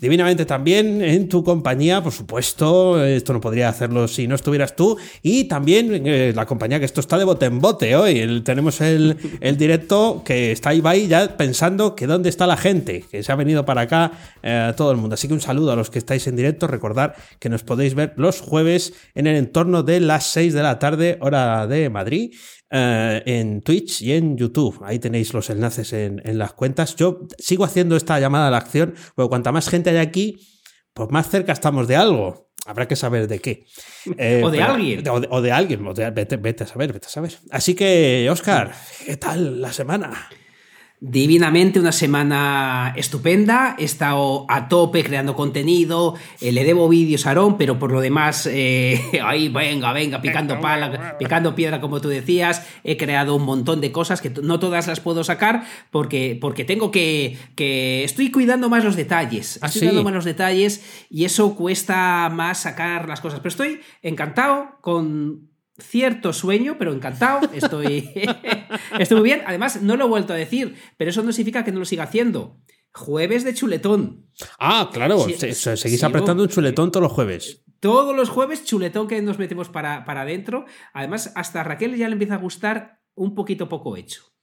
Divinamente también en tu compañía, por supuesto. Esto no podría hacerlo si no estuvieras tú. Y también eh, la compañía que esto está de bote en bote hoy. tenemos el, directo que está ahí ya pensando que dónde está la gente, que se ha venido para acá eh, todo el mundo. Así que un saludo a los que estáis en directo. Recordad que nos podéis ver los jueves en el entorno de las 6 de la tarde, hora de Madrid. Eh, en Twitch y en YouTube. Ahí tenéis los enlaces en, las cuentas. Yo sigo haciendo esta llamada a la acción, porque cuanta más gente hay aquí, pues más cerca estamos de algo. Habrá que saber de qué. Eh, o de alguien. O de, alguien. vete, vete, a saber, vete a saber. Así que, Oscar, ¿qué tal la semana? Divinamente, una semana estupenda. He estado a tope creando contenido. Eh, le debo vídeos a Aaron, pero por lo demás, eh, ahí venga, venga, picando pala, picando piedra, como tú decías. He creado un montón de cosas que no todas las puedo sacar porque, porque tengo que, que. Estoy cuidando más los detalles. ¿Ah, estoy cuidando más los detalles y eso cuesta más sacar las cosas. Pero estoy encantado con cierto sueño, pero encantado. Estoy, estoy muy bien. Además, no lo he vuelto a decir, pero eso no significa que no lo siga haciendo. Jueves de chuletón. Ah, claro. seguís apretando un chuletón todos los jueves. Todos los jueves, chuletón que nos metemos para, para adentro. Además, hasta a Raquel ya le empieza a gustar un poquito poco hecho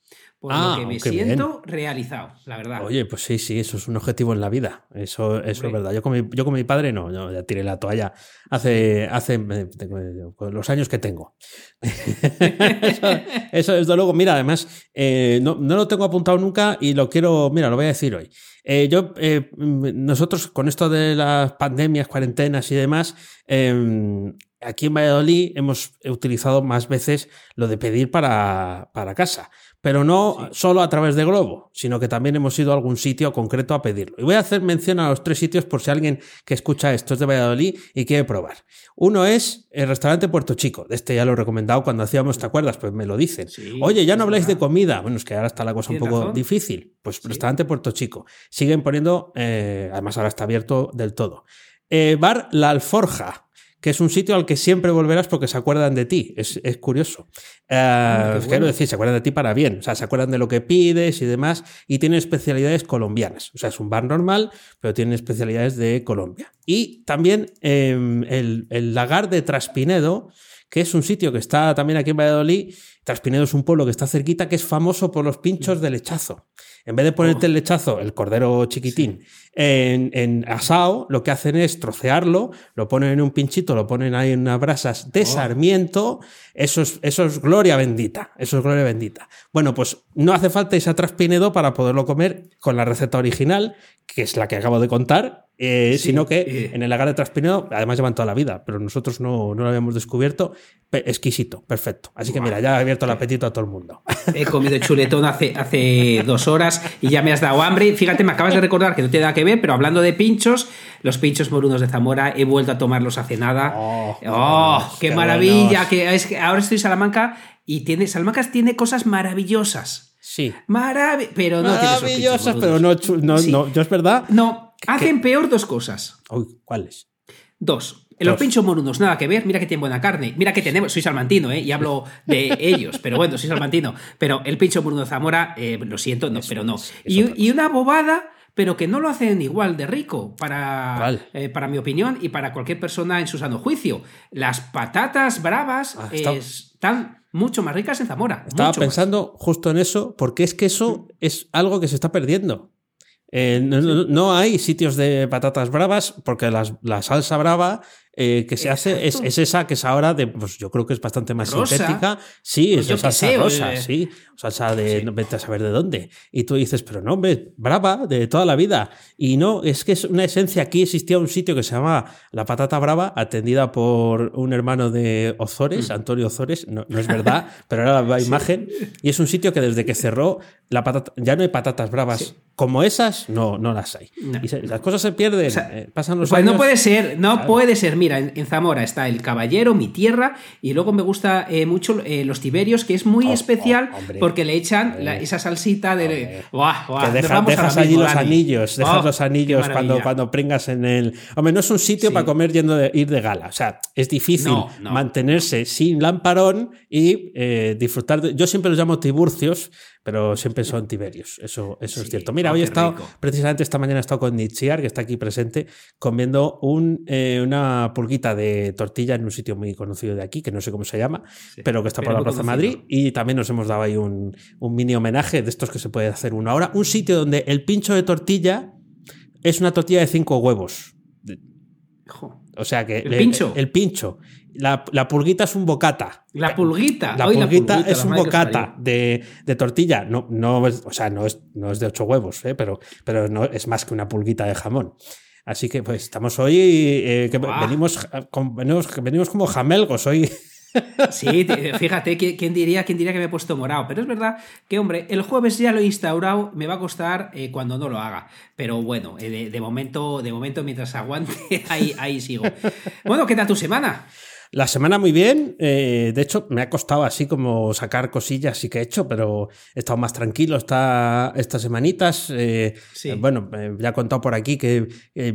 por lo ah, que me siento realizado, la verdad. Oye, pues sí, sí, eso es un objetivo en la vida. Eso, eso es verdad. Yo con, mi, yo con mi padre no, yo ya tiré la toalla hace, hace los años que tengo. eso, desde luego, mira, además, eh, no, lo tengo apuntado nunca y lo quiero, mira, lo voy a decir hoy. Eh, yo, eh, nosotros con esto de las pandemias, cuarentenas y demás, em, aquí en Valladolid hemos utilizado más veces lo de pedir para, para casa pero no solo a través de Globo, sino que también hemos ido a algún sitio concreto a pedirlo. Y voy a hacer mención a los tres sitios por si alguien que escucha esto es de Valladolid y quiere probar. Uno es el restaurante Puerto Chico. De este ya lo he recomendado cuando hacíamos, ¿te acuerdas? Pues me lo dicen. Oye, ya no habláis de comida. Bueno, es que ahora está la cosa un poco difícil. Pues restaurante Puerto Chico. Siguen poniendo, eh, además ahora está abierto del todo. Eh, bar La Alforja que es un sitio al que siempre volverás porque se acuerdan de ti. Es, curioso. Uh, Quiero decir, se acuerdan de ti para bien. O sea, se acuerdan de lo que pides y demás. Y tiene especialidades colombianas. O sea, es un bar normal, pero tiene especialidades de Colombia. Y también em, el, el lagar de Traspinedo, que es un sitio que está también aquí en Valladolid. Traspinedo es un pueblo que está cerquita, que es famoso por los pinchos de lechazo. En vez de ponerte oh. el lechazo, el cordero chiquitín, en, en, asado, lo que hacen es trocearlo, lo ponen en un pinchito, lo ponen ahí en unas brasas de oh. sarmiento. Eso es, eso es gloria bendita. Eso es gloria bendita. Bueno, pues no hace falta ese Traspinedo para poderlo comer con la receta original, que es la que acabo de contar, eh, sino que eh. en el lagar de Traspinedo, además llevan toda la vida, pero nosotros no, lo habíamos descubierto. exquisito, perfecto. Así que mira, ya he abierto el apetito a todo el mundo. He comido chuletón hace, hace dos horas y ya me has dado hambre. Fíjate, me acabas de recordar que no tiene nada que ver, pero hablando de pinchos, los pinchos morunos de Zamora, he vuelto a tomarlos hace nada. ¡Oh, oh qué, maravilla! Que es que ahora estoy en Salamanca y tiene, Salamanca tiene cosas maravillosas. Sí. pero no Maravillosas, pero no, no, no, yo es verdad. No, Hacen peor dos cosas. ¿Cuáles? Dos. En los pinchos morunos, nada que ver. Mira que tienen buena carne. Mira que tenemos. Soy salmantino, ¿eh? Y hablo de ellos. Pero bueno, soy salmantino. Pero el pincho moruno Zamora, eh, lo siento, no, pero no. Y, una bobada, pero que no lo hacen igual de rico, para, eh, para mi opinión y para cualquier persona en su sano juicio. Las patatas bravas ah, están mucho más ricas en Zamora. Estaba pensando justo en eso, porque es que eso es algo que se está perdiendo. Eh, no, hay sitios de patatas bravas porque la salsa brava eh, que se hace es, es, esa que es ahora de, pues yo creo que es bastante más sintética. Sí, Pues es salsa rosa, sí. Salsa de no vete a saber de dónde. Y tú dices, pero no, hombre, brava, de toda la vida. Y no, es que es una esencia. Aquí existía un sitio que se llamaba La Patata Brava, atendida por un hermano de Ozores, Antonio Ozores. No, no es verdad, pero era la imagen. Y es un sitio que desde que cerró, la patata, ya no hay patatas bravas como esas, no, no las hay. No. Y se- las cosas se pierden, O sea, eh, pasan los Pues años. no puede ser, no puede ser. Mira, en, en Zamora está el Caballero, mi tierra, y luego me gusta eh, mucho eh, los Tiberios, que es muy Oh, especial oh, hombre. porque le echan la- esa salsita de. Hombre. Buah, buah, que deja- dejas allí mismo, los anillos, dejas Oh, los anillos cuando, cuando pringas en el. Hombre, no es un sitio Sí. para comer yendo de, ir de gala. O sea, es difícil No, no. mantenerse sin lamparón y disfrutar de. Yo siempre los llamo tiburcios, pero siempre son tiberios. Eso, eso es cierto. Mira, Oh, hoy he estado, rico. precisamente esta mañana he estado con Nietzsche, que está aquí presente, comiendo un, eh, una pulguita de tortilla en un sitio muy conocido de aquí, que no sé cómo se llama, Sí, pero que está por la Plaza de conocido. Madrid. Y también nos hemos dado ahí un, un mini homenaje de estos que se puede hacer uno ahora. Un sitio donde el pincho de tortilla es una tortilla de cinco huevos. Jo. O sea que. ¿El le- pincho? El pincho. La, la pulguita es un bocata. La pulguita. La Ay, pulguita es la un bocata de, de tortilla. No, no es, o sea, no es, no es de ocho huevos, ¿eh? pero, pero no, es más que una pulguita de jamón. Así que pues estamos hoy eh, que venimos, con- venimos, venimos como jamelgos hoy. Sí, te- fíjate, ¿quién, diría, quién diría que me he puesto morado? Pero es verdad que, hombre, el jueves ya lo he instaurado, me va a costar eh, cuando no lo haga. Pero bueno, eh, de, de momento, de momento, mientras aguante, ahí, ahí sigo. Bueno, ¿qué tal tu semana? La semana muy bien, eh, de hecho me ha costado así como sacar cosillas sí que he hecho, pero he estado más tranquilo esta, estas semanitas. eh, Sí. eh, bueno, ya he contado por aquí que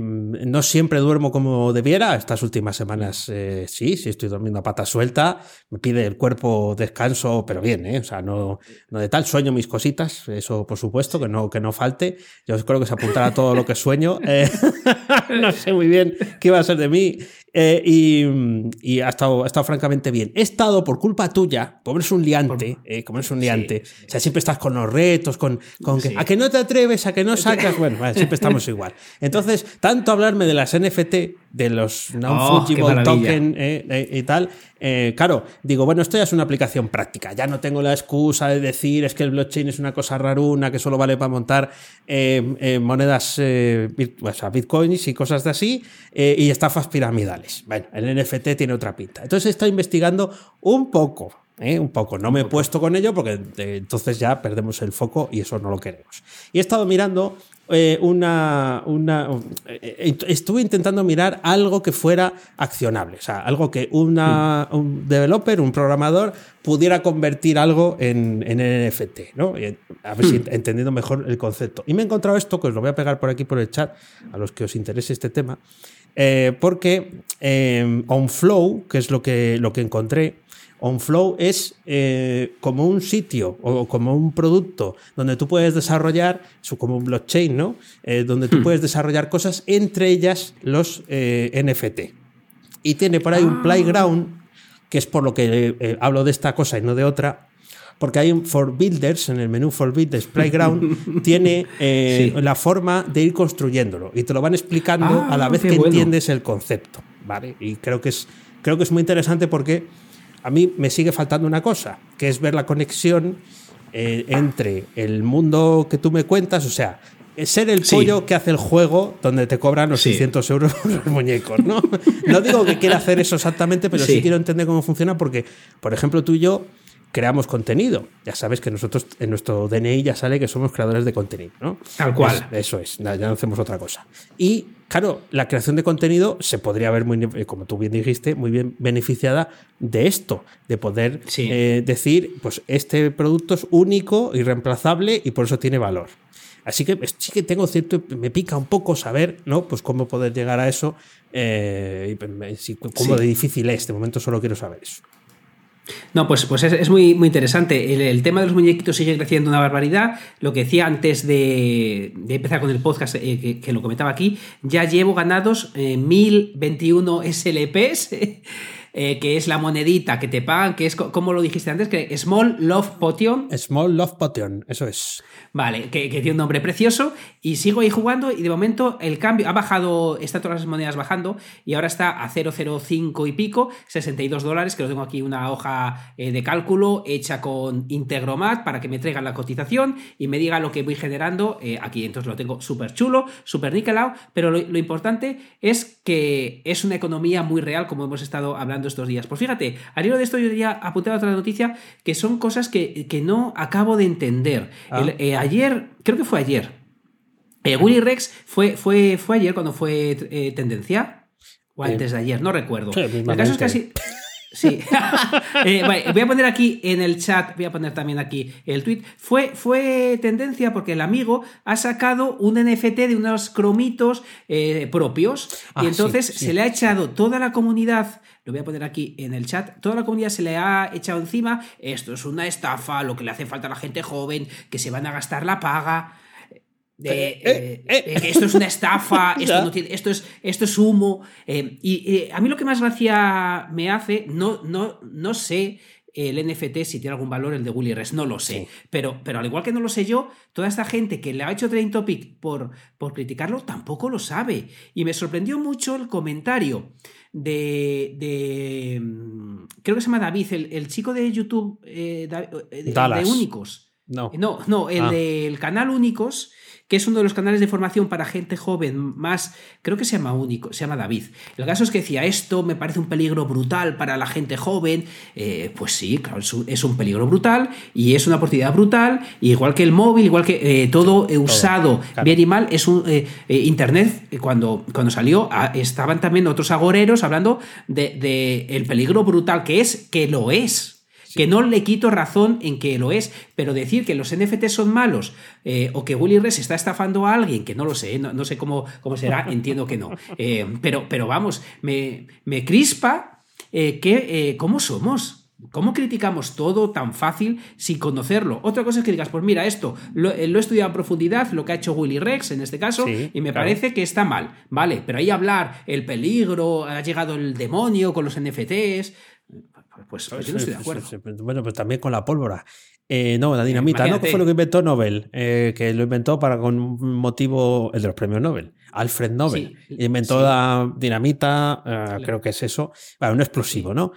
no siempre duermo como debiera. Estas últimas semanas sí, sí estoy durmiendo a pata suelta. Me pide el cuerpo descanso, pero bien, ¿eh? o sea, no, no de tal. Sueño mis cositas, eso por supuesto, que no, que no falte. Yo creo que se apuntará todo lo que sueño. no sé muy bien qué va a ser de mí. Eh, y, y ha, estado, ha estado francamente bien. He estado por culpa tuya, como eres un liante, eh, como eres un liante. Sí, sí, O sea, siempre estás con los retos, con, con que Sí. a que no te atreves, a que no sacas. Bueno, vale, siempre estamos igual. Entonces, tanto hablarme de las NFT, de los Oh, non-fungible maravilla. token eh, eh, y tal, eh, claro, digo, bueno, esto ya es una aplicación práctica. Ya no tengo la excusa de decir es que el blockchain es una cosa raruna que solo vale para montar monedas, o sea, bitcoins y cosas de así, y estafas piramidales. Bueno, el NFT tiene otra pinta. Entonces he estado investigando un poco. ¿Eh? Un poco, no me he puesto con ello porque eh, entonces ya perdemos el foco y eso no lo queremos. Y he estado mirando eh, una. una eh, estuve intentando mirar algo que fuera accionable, o sea, algo que una, un developer, un programador, pudiera convertir algo en, en NFT, ¿no? A ver si entendiendo mejor el concepto. Y me he encontrado esto, que os lo voy a pegar por aquí por el chat, a los que os interese este tema, porque OnFlow, que es lo que, lo que encontré, OnFlow es eh, como un sitio o como un producto donde tú puedes desarrollar, es como un blockchain, ¿no? Eh, donde tú puedes desarrollar cosas, entre ellas los eh, NFT. Y tiene por ahí un Ah. playground, que es por lo que eh, hablo de esta cosa y no de otra, porque hay un For Builders, en el menú For Builders Playground, tiene eh, Sí. la forma de ir construyéndolo y te lo van explicando Ah, a la vez que bueno. entiendes el concepto, ¿vale? Y creo que es, creo que es muy interesante porque a mí me sigue faltando una cosa, que es ver la conexión eh, entre el mundo que tú me cuentas, o sea, ser el Sí. pollo que hace el juego donde te cobran los Sí. 600 euros los muñecos, ¿no? No digo que quiera hacer eso exactamente, pero sí. Sí. quiero entender cómo funciona porque, por ejemplo, tú y yo creamos contenido. Ya sabes que nosotros en nuestro DNI ya sale que somos creadores de contenido, ¿no? Tal cual. Es- eso es, ya no hacemos otra cosa. Y claro, la creación de contenido se podría ver muy, eh, como tú bien dijiste, muy bien beneficiada de esto, de poder Sí. eh, decir, pues este producto es único, irreemplazable y por eso tiene valor. Así que sí que tengo cierto, me pica un poco saber, ¿no? Pues cómo poder llegar a eso, eh, y pues, cómo Sí. de difícil es. De momento solo quiero saber eso. No, pues, pues es, es muy, muy interesante. El, tema de los muñequitos sigue creciendo una barbaridad. Lo que decía antes de, de empezar con el podcast, eh, que, que lo comentaba aquí, ya llevo ganados eh, 1021 SLPs. eh, que es la monedita que te pagan, que es como lo dijiste antes, que Small Love Potion. Small Love Potion, eso es. Vale, que, tiene un nombre precioso. Y sigo ahí jugando y de momento el cambio ha bajado, está todas las monedas bajando y ahora está a 0,05 y pico, 62 dólares, que lo tengo aquí una hoja eh, de cálculo hecha con Integromat para que me traigan la cotización y me diga lo que voy generando eh, aquí. Entonces lo tengo súper chulo, súper niquelado, pero lo, lo importante es que es una economía muy real como hemos estado hablando estos días. Pues fíjate, al hilo de esto yo ya apunté a otra noticia que son cosas que, no acabo de entender. Ah. Eh, ayer, creo que fue ayer, eh, Willy Rex fue, fue, fue ayer cuando fue eh, tendencia. O antes de ayer, no recuerdo. el caso es que así. Sí. voy a poner aquí en el chat, voy a poner también aquí el tweet. Fue, fue tendencia porque el amigo ha sacado un NFT de unos cromitos propios y ah, entonces se le ha echado toda la comunidad lo voy a poner aquí en el chat, toda la comunidad se le ha echado encima, esto es una estafa, lo que le hace falta a la gente joven, que se van a gastar la paga. Eh, eh, eh, esto es una estafa, esto, es, esto es humo. y a mí lo que más gracia me hace, no, no, no sé el NFT si tiene algún valor el de Willy Res, no lo sé. Pero, pero al igual que no lo sé yo, toda esta gente que le ha hecho Train Topic por, por criticarlo tampoco lo sabe. Y me sorprendió mucho el comentario de, de mm, creo que se llama David, el, chico de YouTube eh, eh, de, Únicos. No. No, no, el ah. del canal Únicos que es uno de los canales de formación para gente joven más, creo que se llama único, se llama David. El caso es que decía, esto me parece un peligro brutal para la gente joven. Eh, pues sí, claro, es un peligro brutal y es una oportunidad brutal, igual que el móvil, igual que eh, todo, usado bien y mal, es un eh, Internet, cuando, cuando salió, ah, estaban también otros agoreros hablando de, de el peligro brutal que es, que lo es que no le quito razón en que lo es, pero decir que los NFT son malos eh, o que Willy Res está estafando a alguien, que no lo sé, no, sé cómo, cómo, será, entiendo que no. Eh, pero, pero vamos, me, me crispa eh, que, cómo somos. ¿Cómo criticamos todo tan fácil sin conocerlo? Otra cosa es que digas, pues mira, esto lo, he estudiado a profundidad, lo que ha hecho Willy Rex en este caso, y me parece que está mal, ¿vale? Pero ahí hablar, el peligro, ha llegado el demonio con los NFTs, pues, pues yo no estoy de acuerdo. bueno, pues también con la pólvora. Eh, no, la dinamita, ¿no? Que fue lo que inventó Nobel, eh, que lo inventó para con un motivo, el de los premios Nobel, Alfred Nobel. inventó la dinamita, eh, creo que es eso, para un explosivo, ¿no?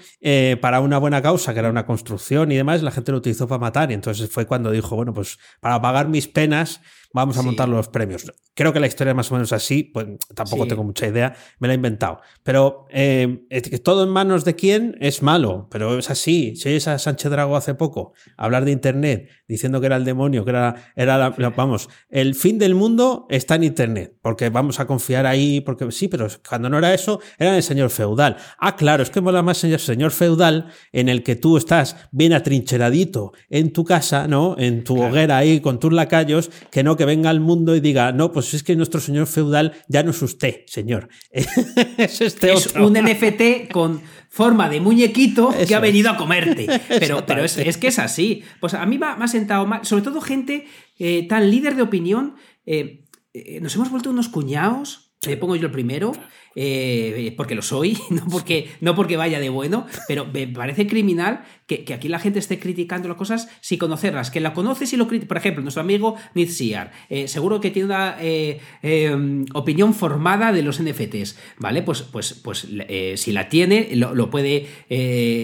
para una buena causa, que era una construcción y demás, la gente lo utilizó para matar. Y entonces fue cuando dijo, bueno, pues para pagar mis penas, vamos a montar los premios. Creo que la historia es más o menos así, pues tampoco tengo mucha idea, me la he inventado. Pero eh, todo en manos de quién es malo, pero es así. Si oyes a Sánchez Drago hace poco hablar de Internet, diciendo que era el demonio, que era, era la, vamos, el fin del mundo está en Internet, porque vamos a confiar ahí, porque sí, pero cuando no era eso, era el señor feudal. Ah, claro, es que mola más el señor feudal en el que tú estás bien atrincheradito en tu casa, ¿no? En tu hoguera ahí con tus lacayos, que no que venga al mundo y diga, no, pues es que nuestro señor feudal ya no es usted, señor. es este es un NFT con forma de muñequito que ha venido a comerte. Pero, pero es, que es así. Pues a mí me ha, sentado mal, sobre todo gente eh, tan líder de opinión. Eh, eh, nos hemos vuelto unos cuñados, le pongo yo el primero, eh, porque lo soy, no porque, no porque vaya de bueno, pero me parece criminal que, aquí la gente esté criticando las cosas sin conocerlas, que la conoces y lo criticas. Por ejemplo, nuestro amigo Nitziar, eh, seguro que tiene una eh, em, opinión formada de los NFTs, ¿vale? Pues, pues, pues si la tiene, lo, puede,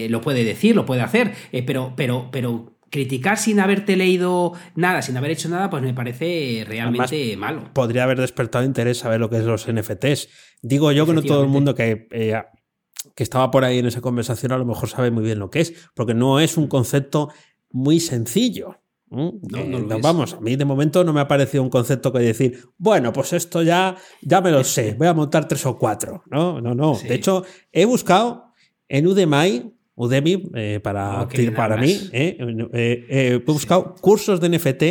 lo puede decir, lo puede hacer, pero, pero, pero criticar sin haberte leído nada, sin haber hecho nada, pues me parece realmente malo. Podría haber despertado interés saber lo que es los NFTs. Digo yo que no todo el mundo que, eh, que estaba por ahí en esa conversación a lo mejor sabe muy bien lo que es, porque no es un concepto muy sencillo. vamos, a mí de momento no me ha parecido un concepto que decir, bueno, pues esto ya, ya me lo sé, voy a montar tres o cuatro. No, no, no. De hecho, he buscado en Udemy Udemy eh, para, para mí. Eh, eh, he buscado cursos de NFT.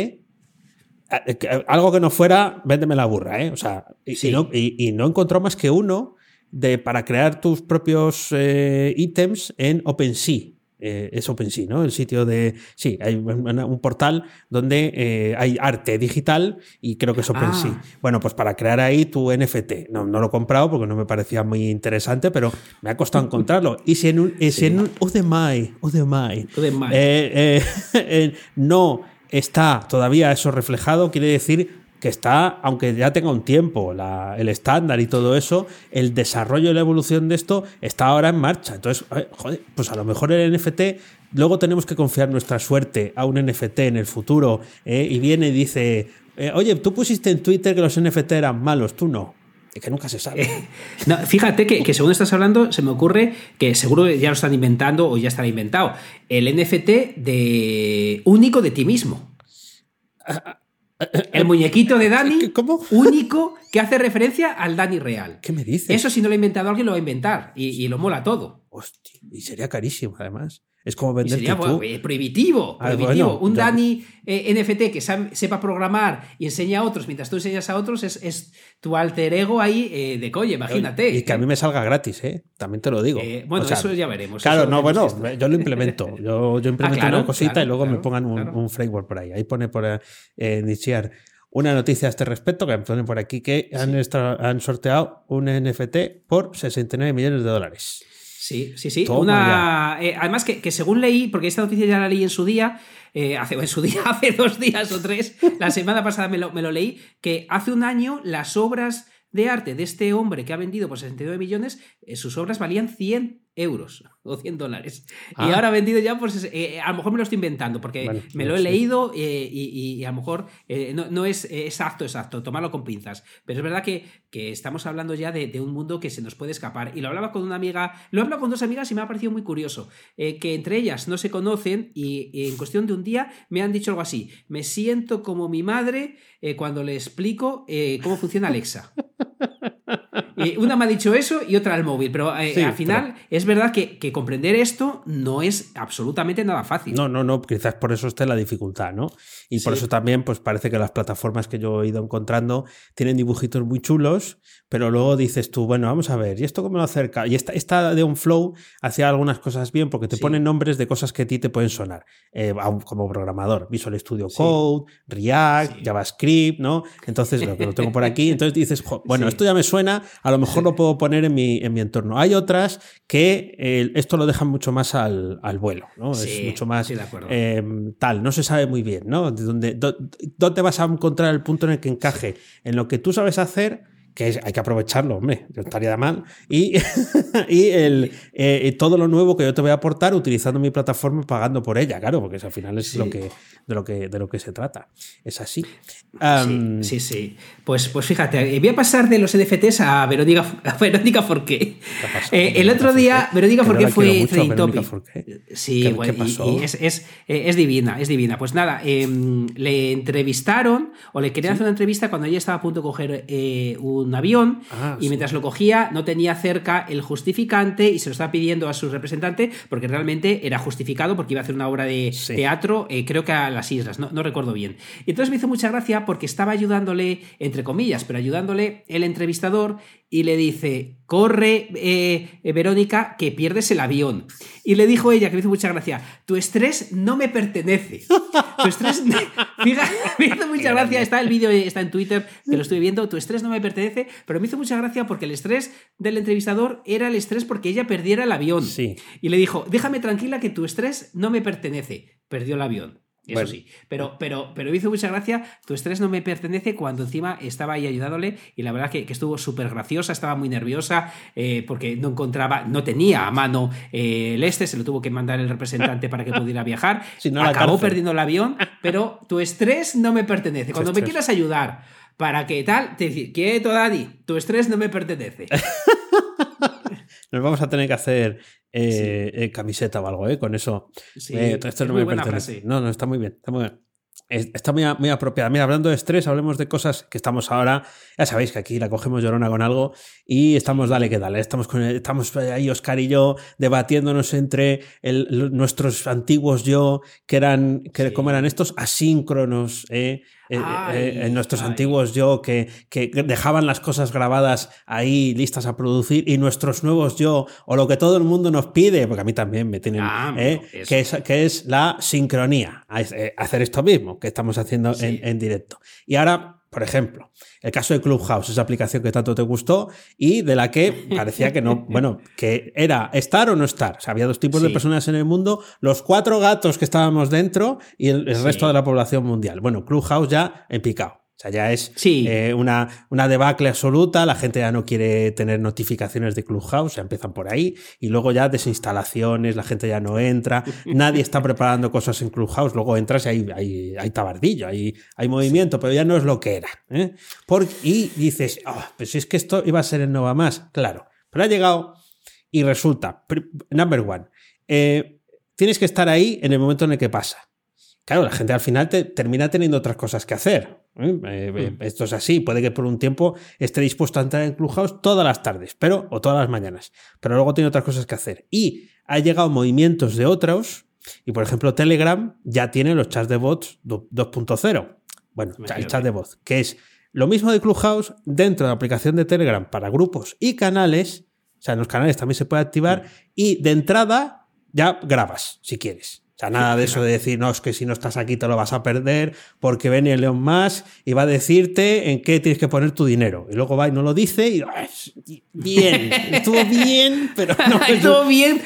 Algo que no fuera, véndeme la burra, O sea, y, no, y, no encontró más que uno de, para crear tus propios ítems en OpenSea. Eh, es OpenSea, ¿no? El sitio de. Sí, hay un portal donde eh, hay arte digital y creo que es OpenSea. Ah. Bueno, pues para crear ahí tu NFT. No, no lo he comprado porque no me parecía muy interesante, pero me ha costado encontrarlo. Y si en un, si en un Udemy, Udemy, eh, no está todavía eso reflejado, quiere decir que está, aunque ya tenga un tiempo el estándar y todo eso, el desarrollo y la evolución de esto está ahora en marcha. Entonces, joder, pues a lo mejor el NFT, luego tenemos que confiar nuestra suerte a un NFT en el futuro ¿eh? y viene y dice, eh, oye, tú pusiste en Twitter que los NFT eran malos, tú no. Que nunca se sabe. no, fíjate que, que, según estás hablando, se me ocurre que seguro ya lo están inventando o ya estará inventado. El NFT de único de ti mismo. El muñequito de Dani, ¿Cómo? único que hace referencia al Dani real. ¿Qué me dices? Eso si no lo ha inventado alguien, lo va a inventar. Y, lo mola todo. Hostia, y sería carísimo, además. Es como vender sería eh, prohibitivo. Ah, prohibitivo. un Dani eh, NFT que sepa programar y enseña a otros mientras tú enseñas a otros es, tu alter ego ahí eh, de colle, imagínate. Y que a mí me salga gratis, ¿eh? También te lo digo. bueno, eso ya veremos. Claro, no, bueno, yo lo implemento. Yo, yo implemento ah, una cosita y luego me pongan un, framework por ahí. Ahí pone por iniciar una noticia a este respecto que me ponen por aquí que han, han sorteado un NFT por 69 millones de dólares. Sí, sí, sí. Una, eh, además, que, según leí, porque esta noticia ya la leí en su día, eh, hace, en su día, hace dos días o tres, la semana pasada me lo, me lo leí, que hace un año las obras de arte de este hombre que ha vendido por 69 millones, eh, sus obras valían 100 euros o 100 dólares. Y ah. ahora ha vendido ya, pues eh, a lo mejor me lo estoy inventando, porque me lo he leído eh, y, a lo mejor eh, no, es exacto, exacto, tomarlo con pinzas. Pero es verdad que, que estamos hablando ya de, un mundo que se nos puede escapar. Y lo hablaba con una amiga, lo he hablado con dos amigas y me ha parecido muy curioso, que entre ellas no se conocen y en cuestión de un día me han dicho algo así, me siento como mi madre cuando le explico cómo funciona Alexa. una me ha dicho eso y otra al móvil, pero eh, al final es verdad que, comprender esto no es absolutamente nada fácil. No, no, no, quizás por eso esté la dificultad, ¿no? Y por eso también, pues parece que las plataformas que yo he ido encontrando tienen dibujitos muy chulos, pero luego dices tú, bueno, vamos a ver, ¿y esto cómo lo acerca? Y esta, esta de flow hacía algunas cosas bien porque te ponen nombres de cosas que a ti te pueden sonar, eh, como programador, Visual Studio Code, React, JavaScript, ¿no? Entonces, lo que lo tengo por aquí, entonces dices, bueno, esto ya me suena a lo mejor lo puedo poner en mi, en mi entorno. Hay otras que eh, esto lo dejan mucho más al, vuelo, ¿no? es mucho más em, tal, no se sabe muy bien, ¿no? dónde, dónde vas a encontrar el punto en el que encaje en lo que tú sabes hacer que hay que aprovecharlo, hombre, yo estaría mal. Y, y el, eh, todo lo nuevo que yo te voy a aportar utilizando mi plataforma y pagando por ella, claro, porque al final es lo que, de, lo que, de lo que se trata. Es así. sí, sí, Pues, pues fíjate, voy a pasar de los NFTs a Verónica, a Verónica Forqué. Eh, el otro día, Verónica Forqué fue Trading Topic. Sí, Y, es, es, es, divina, es divina. Pues nada, em, le entrevistaron o le querían hacer una entrevista cuando ella estaba a punto de coger eh, un un avión ah, y mientras lo cogía no tenía cerca el justificante y se lo estaba pidiendo a su representante porque realmente era justificado porque iba a hacer una obra de teatro, eh, creo que a las islas, no, no recuerdo bien. Y entonces me hizo mucha gracia porque estaba ayudándole, entre comillas, pero ayudándole el entrevistador y le dice, corre, eh, eh, Verónica, que pierdes el avión. Y le dijo ella, que me hizo mucha gracia, tu estrés no me pertenece. Tu estrés, me, me hizo mucha gracia, está el vídeo, está en Twitter, que lo estoy viendo, tu estrés no me pertenece, pero me hizo mucha gracia porque el estrés del entrevistador era el estrés porque ella perdiera el avión. Sí. Y le dijo, déjame tranquila que tu estrés no me pertenece. Perdió el avión. Eso sí. Pero, pero, pero hizo mucha gracia. Tu estrés no me pertenece cuando encima estaba ahí ayudándole y la verdad que, estuvo súper graciosa, estaba muy nerviosa eh, porque no encontraba, no tenía a mano eh, el este, se lo tuvo que mandar el representante para que pudiera viajar. Acabó perdiendo el avión, pero tu estrés no me pertenece. Cuando me quieras ayudar para que tal, te decir, quieto, Dani, tu estrés no me pertenece. Nos vamos a tener que hacer eh, eh, camiseta o algo, ¿eh? Con eso. Eh, esto no me pertenece. No, no, está muy bien, está muy bien. Está muy, muy, apropiada. Mira, hablando de estrés, hablemos de cosas que estamos ahora. Ya sabéis que aquí la cogemos llorona con algo y estamos, dale que dale. Estamos, con, estamos ahí, Oscar y yo, debatiéndonos entre nuestros antiguos yo, que eran, que, como eran estos asíncronos, ¿eh? En nuestros antiguos yo que, que, dejaban las cosas grabadas ahí listas a producir y nuestros nuevos yo o lo que todo el mundo nos pide, porque a mí también me tienen, ah, que, es, que es la sincronía, hacer esto mismo que estamos haciendo en, en directo. Y ahora por ejemplo, el caso de Clubhouse, esa aplicación que tanto te gustó y de la que parecía que no, bueno, que era estar o no estar. O sea, había dos tipos de personas en el mundo, los cuatro gatos que estábamos dentro y el, resto de la población mundial. Bueno, Clubhouse ya en picado. O sea, ya es eh, una, una, debacle absoluta, la gente ya no quiere tener notificaciones de Clubhouse, ya empiezan por ahí, y luego ya desinstalaciones, la gente ya no entra, nadie está preparando cosas en Clubhouse, luego entras y hay, hay, hay tabardillo, hay, hay movimiento, pero ya no es lo que era. ¿eh? y dices, oh, pues si es que esto iba a ser en Nova Más, claro, pero ha llegado y resulta, number one, eh, tienes que estar ahí en el momento en el que pasa. Claro, la gente al final te, termina teniendo otras cosas que hacer. ¿Eh? Eh. Esto es así, puede que por un tiempo esté dispuesto a entrar en Clubhouse todas las tardes, pero, o todas las mañanas, pero luego tiene otras cosas que hacer. Y ha llegado movimientos de otros, y por ejemplo Telegram ya tiene los chats de bots 2.0. Bueno, el chat de voz, que es lo mismo de Clubhouse dentro de la aplicación de Telegram para grupos y canales, o sea, en los canales también se puede activar, y de entrada ya grabas, si quieres. O sea, nada de eso de decir, no, es que si no estás aquí te lo vas a perder, porque viene el León más y va a decirte en qué tienes que poner tu dinero. Y luego va y no lo dice y bien, estuvo bien, pero no estuvo bien,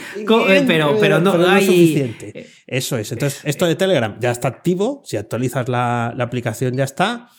pero, pero no, hay... suficiente. Eh, eso es. Entonces, esto de Telegram ya está activo, si actualizas la, la aplicación ya está.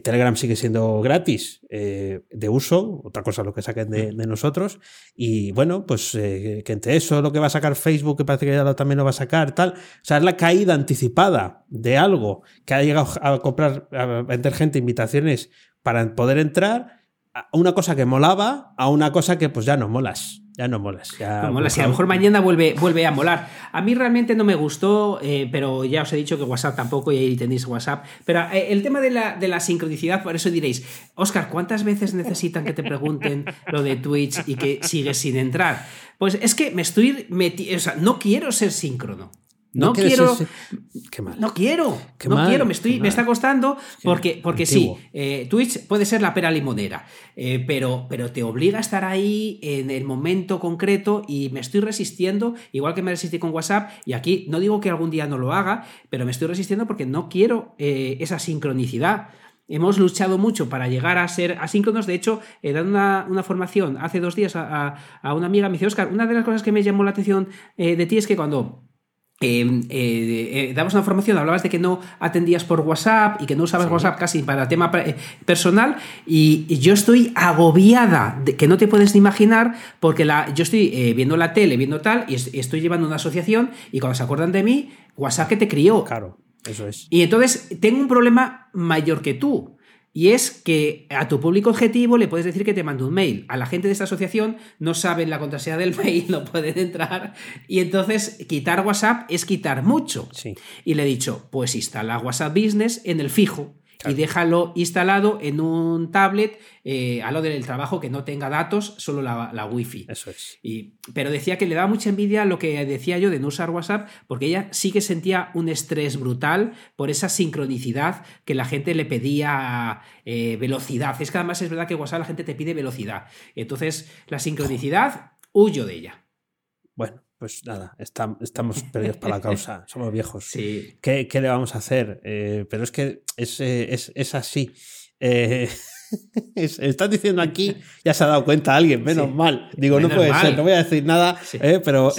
Telegram sigue siendo gratis eh, de uso, otra cosa lo que saquen de, nosotros. Y bueno, pues eh, que entre eso, lo que va a sacar Facebook, que parece que ya también lo va a sacar, tal. O sea, es la caída anticipada de algo que ha llegado a comprar, a vender gente invitaciones para poder entrar, a una cosa que molaba, a una cosa que pues ya no molas ya no molas. Ya no molas. Y a lo mejor mañana vuelve, vuelve a molar. A mí realmente no me gustó, eh, pero ya os he dicho que WhatsApp tampoco, y ahí tenéis WhatsApp. Pero eh, el tema de la, de la sincronicidad, por eso diréis, Oscar, ¿cuántas veces necesitan que te pregunten lo de Twitch y que sigues sin entrar? Pues es que me estoy metiendo, o sea, no quiero ser síncrono. No, quiero. Qué mal. No quiero. no quiero. Me, estoy, me está costando porque, porque sí, eh, Twitch puede ser la pera limonera, eh, pero, pero te obliga a estar ahí en el momento concreto y me estoy resistiendo, igual que me resistí con WhatsApp. Y aquí no digo que algún día no lo haga, pero me estoy resistiendo porque no quiero eh, esa sincronicidad. Hemos luchado mucho para llegar a ser asíncronos. De hecho, he dado una, formación hace dos días a, a, una amiga. Me dice, Oscar, una de las cosas que me llamó la atención de ti es que cuando eh, eh, dabas una formación, hablabas de que no atendías por WhatsApp y que no usabas WhatsApp casi para tema eh, personal y, yo estoy agobiada, de, que no te puedes ni imaginar, porque la, yo estoy viendo la tele, viendo tal, y estoy llevando una asociación y cuando se acuerdan de mí, WhatsApp que te crió. Claro, eso es. Y entonces tengo un problema mayor que tú. Y es que a tu público objetivo le puedes decir que te mande un mail. A la gente de esta asociación no saben la contraseña del mail, no pueden entrar. Y entonces quitar WhatsApp es quitar mucho. Y le he dicho, pues instala WhatsApp Business en el fijo y déjalo instalado en un tablet eh, a lo del trabajo que no tenga datos, solo la, la wifi. Eso es. Y, pero decía que le daba mucha envidia lo que decía yo de no usar WhatsApp, porque ella sí que sentía un estrés brutal por esa sincronicidad que la gente le pedía eh, velocidad. Es que además es verdad que WhatsApp la gente te pide velocidad. Entonces, la sincronicidad, huyo de ella. Bueno, pues nada, estamos perdidos para la causa, somos viejos. Sí. ¿Qué, le vamos a hacer? Eh, pero es que es, eh, es, así. Eh, estás diciendo aquí, ya se ha dado cuenta alguien, menos mal. Digo, no puede ser, no voy a decir nada, pero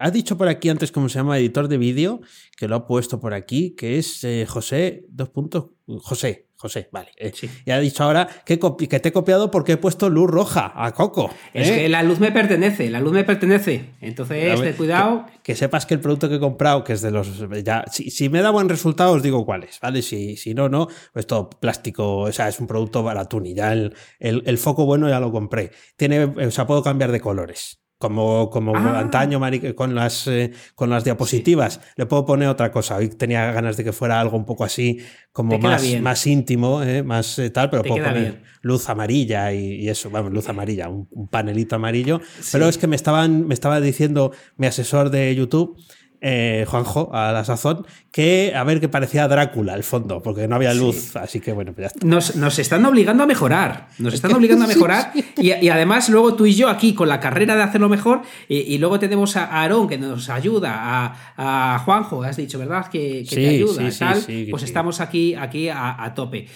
has dicho por aquí antes cómo se llama editor de vídeo, que lo ha puesto por aquí, que es José, dos puntos, José, José, vale. Eh, ya he dicho ahora que, que, te he copiado porque he puesto luz roja a Coco. Es ¿eh? que la luz me pertenece, la luz me pertenece. Entonces, cuidado. Que, sepas que el producto que he comprado, que es de los. Ya, si, me da buen resultado, os digo cuál es, ¿vale? Si, si no, no, pues todo plástico, o sea, es un producto baratún y ya el, el foco bueno ya lo compré. Tiene, o sea, puedo cambiar de colores como, como ah. antaño con las, eh, con las diapositivas. Le puedo poner otra cosa. Hoy tenía ganas de que fuera algo un poco así, como más, más íntimo, eh, más eh, tal, pero puedo poner luz amarilla y, eso, vamos, luz amarilla, un, panelito amarillo. Pero es que me estaban, me estaba diciendo mi asesor de YouTube eh, Juanjo, a la sazón, que a ver que parecía Drácula al fondo, porque no había luz. Así que bueno, pues ya está. Nos, nos, están obligando a mejorar. Nos están obligando a mejorar. Y, y, además, luego tú y yo aquí con la carrera de hacerlo mejor. Y, y luego tenemos a Aarón que nos ayuda, a, a Juanjo, has dicho, ¿verdad? Que, que Sí, te ayuda sí, y tal. pues estamos aquí, aquí a, a tope.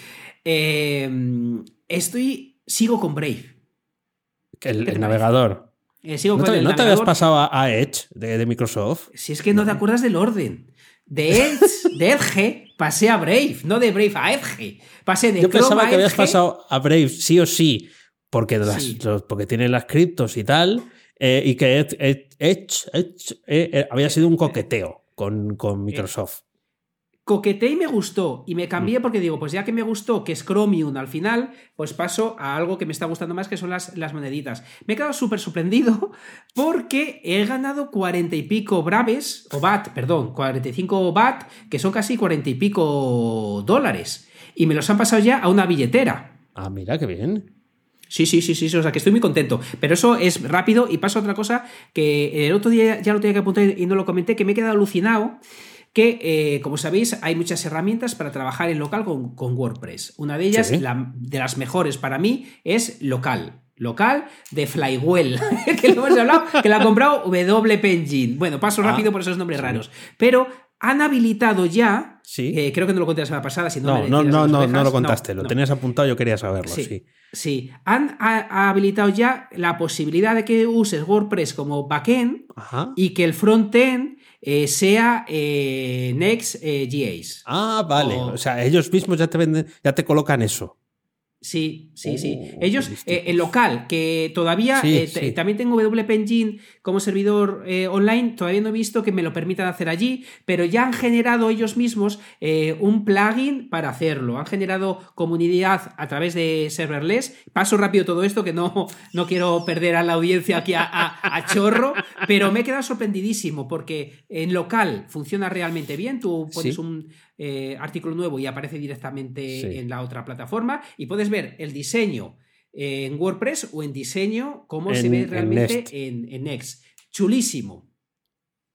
Eh, estoy. Sigo con Brave. El, navegador. Eh, sigo ¿No con te, el no te habías pasado a, a Edge de, de Microsoft? Si es que no te acuerdas del orden. De Edge, de Edge pasé a Brave, no de Brave a Edge. Pasé de Yo Chrome pensaba a que habías pasado a Brave sí o sí, porque, las- Sí. los- porque tiene las criptos y tal, eh, y que Edge, Edge- eh, había sido un coqueteo con, con Microsoft. Coqueteé y me gustó. Y me cambié Mm. porque digo, pues ya que me gustó, que es Chromium al final, pues paso a algo que me está gustando más, que son las, las moneditas. Me he quedado súper sorprendido porque he ganado cuarenta y pico braves, o bat, perdón, 45 bat, que son casi cuarenta y pico dólares. Y me los han pasado ya a una billetera. Ah, mira, qué bien. Sí, sí, sí, sí, sí, o sea que estoy muy contento. Pero eso es rápido y paso a otra cosa que el otro día ya lo tenía que apuntar y no lo comenté, que me he quedado alucinado. Que, eh, como sabéis, hay muchas herramientas para trabajar en local con, con WordPress. Una de ellas, Sí. la- de las mejores para mí, es local. Local de Flywell, que lo hemos hablado, que la ha comprado WP Engine. Bueno, paso Ah, rápido por esos nombres sí. raros. Pero han habilitado ya, Sí. eh, creo que no lo conté la semana pasada, si no, No, me no, no, no, lo contaste, lo tenías apuntado, yo quería saberlo, sí. Sí. Sí, han ha- ha habilitado ya la posibilidad de que uses WordPress como backend Ajá. y que el frontend eh, sea eh, Next.js. Ah, vale. O- O sea, ellos mismos ya te venden, ya te colocan eso. Sí, sí, sí. Oh, Ellos, qué eh, en local, que todavía Sí, eh, sí. también tengo WP Engine como servidor eh, online, todavía no he visto que me lo permitan hacer allí, pero ya han generado ellos mismos eh, un plugin para hacerlo. Han generado comunidad a través de serverless. Paso rápido todo esto, que no, no quiero perder a la audiencia aquí a, a- a chorro, pero me he quedado sorprendidísimo porque en local funciona realmente bien. Tú pones Sí. un eh, artículo nuevo y aparece directamente Sí. en la otra plataforma y puedes ver el diseño en WordPress o en diseño cómo se En- ve en realmente Next. en, en Next. Chulísimo.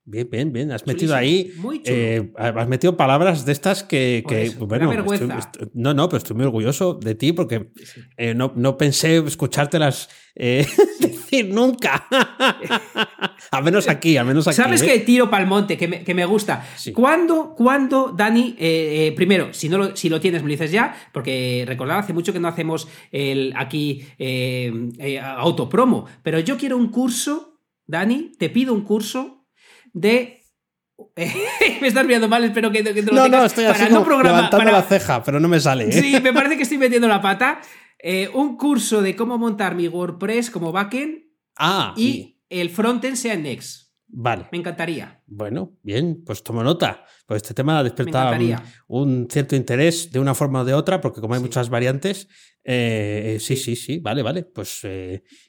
Bien, bien, bien. Has metido ahí. Muy chulo. eh, has metido palabras de estas que. Que, eso, bueno, estoy- estoy- no, no, pero estoy muy orgulloso de ti porque eh, no, no pensé escuchártelas eh, decir nunca. a menos aquí, a menos aquí. ¿Sabes qué? Tiro pa'l monte, que me, que me gusta. Sí. ¿Cuándo, cuándo, Dani, primero, si, no lo, si lo tienes, me lo dices ya, porque recordad, hace mucho que no hacemos el, aquí autopromo, pero yo quiero un curso, Dani, te pido un curso de... me estás mirando mal, espero que, que te lo No, no, estoy para así no programa- levantando para- la ceja, pero no me sale. ¿eh? Sí, me parece que estoy metiendo la pata. Eh, un curso de cómo montar mi WordPress como backend Ah, y el frontend sea en Next. Vale. Me encantaría. Bueno, bien, pues tomo nota. Pues este tema despierta un, un cierto interés de una forma o de otra, porque como hay Sí. muchas variantes, eh, sí, sí, sí, vale, vale. Pues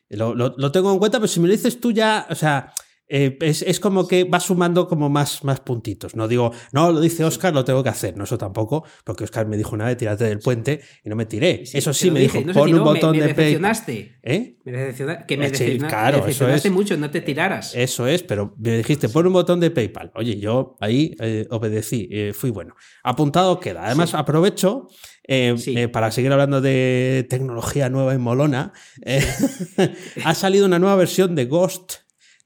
lo, lo- lo tengo en cuenta, pero si me lo dices tú ya, o sea, eh, es, es como que vas sumando como más, más puntitos. No digo, no, lo dice Oscar, lo tengo que hacer. No, eso tampoco, porque Oscar me dijo una vez, tírate del puente y no me tiré. eso sí, me dije, dijo, no pon un tiró, me- botón me de PayPal. decepcionaste. ¿Eh? Me decepciona- que me Sí, decepciona- claro, me eso decepcionaste es. mucho, no te tiraras. Eso es, pero me dijiste, pon un botón de PayPal. Oye, yo ahí eh, obedecí, eh, fui bueno. Apuntado queda. Además, aprovecho eh, Sí. eh, para seguir hablando de tecnología nueva y molona. eh, ha salido una nueva versión de Ghost.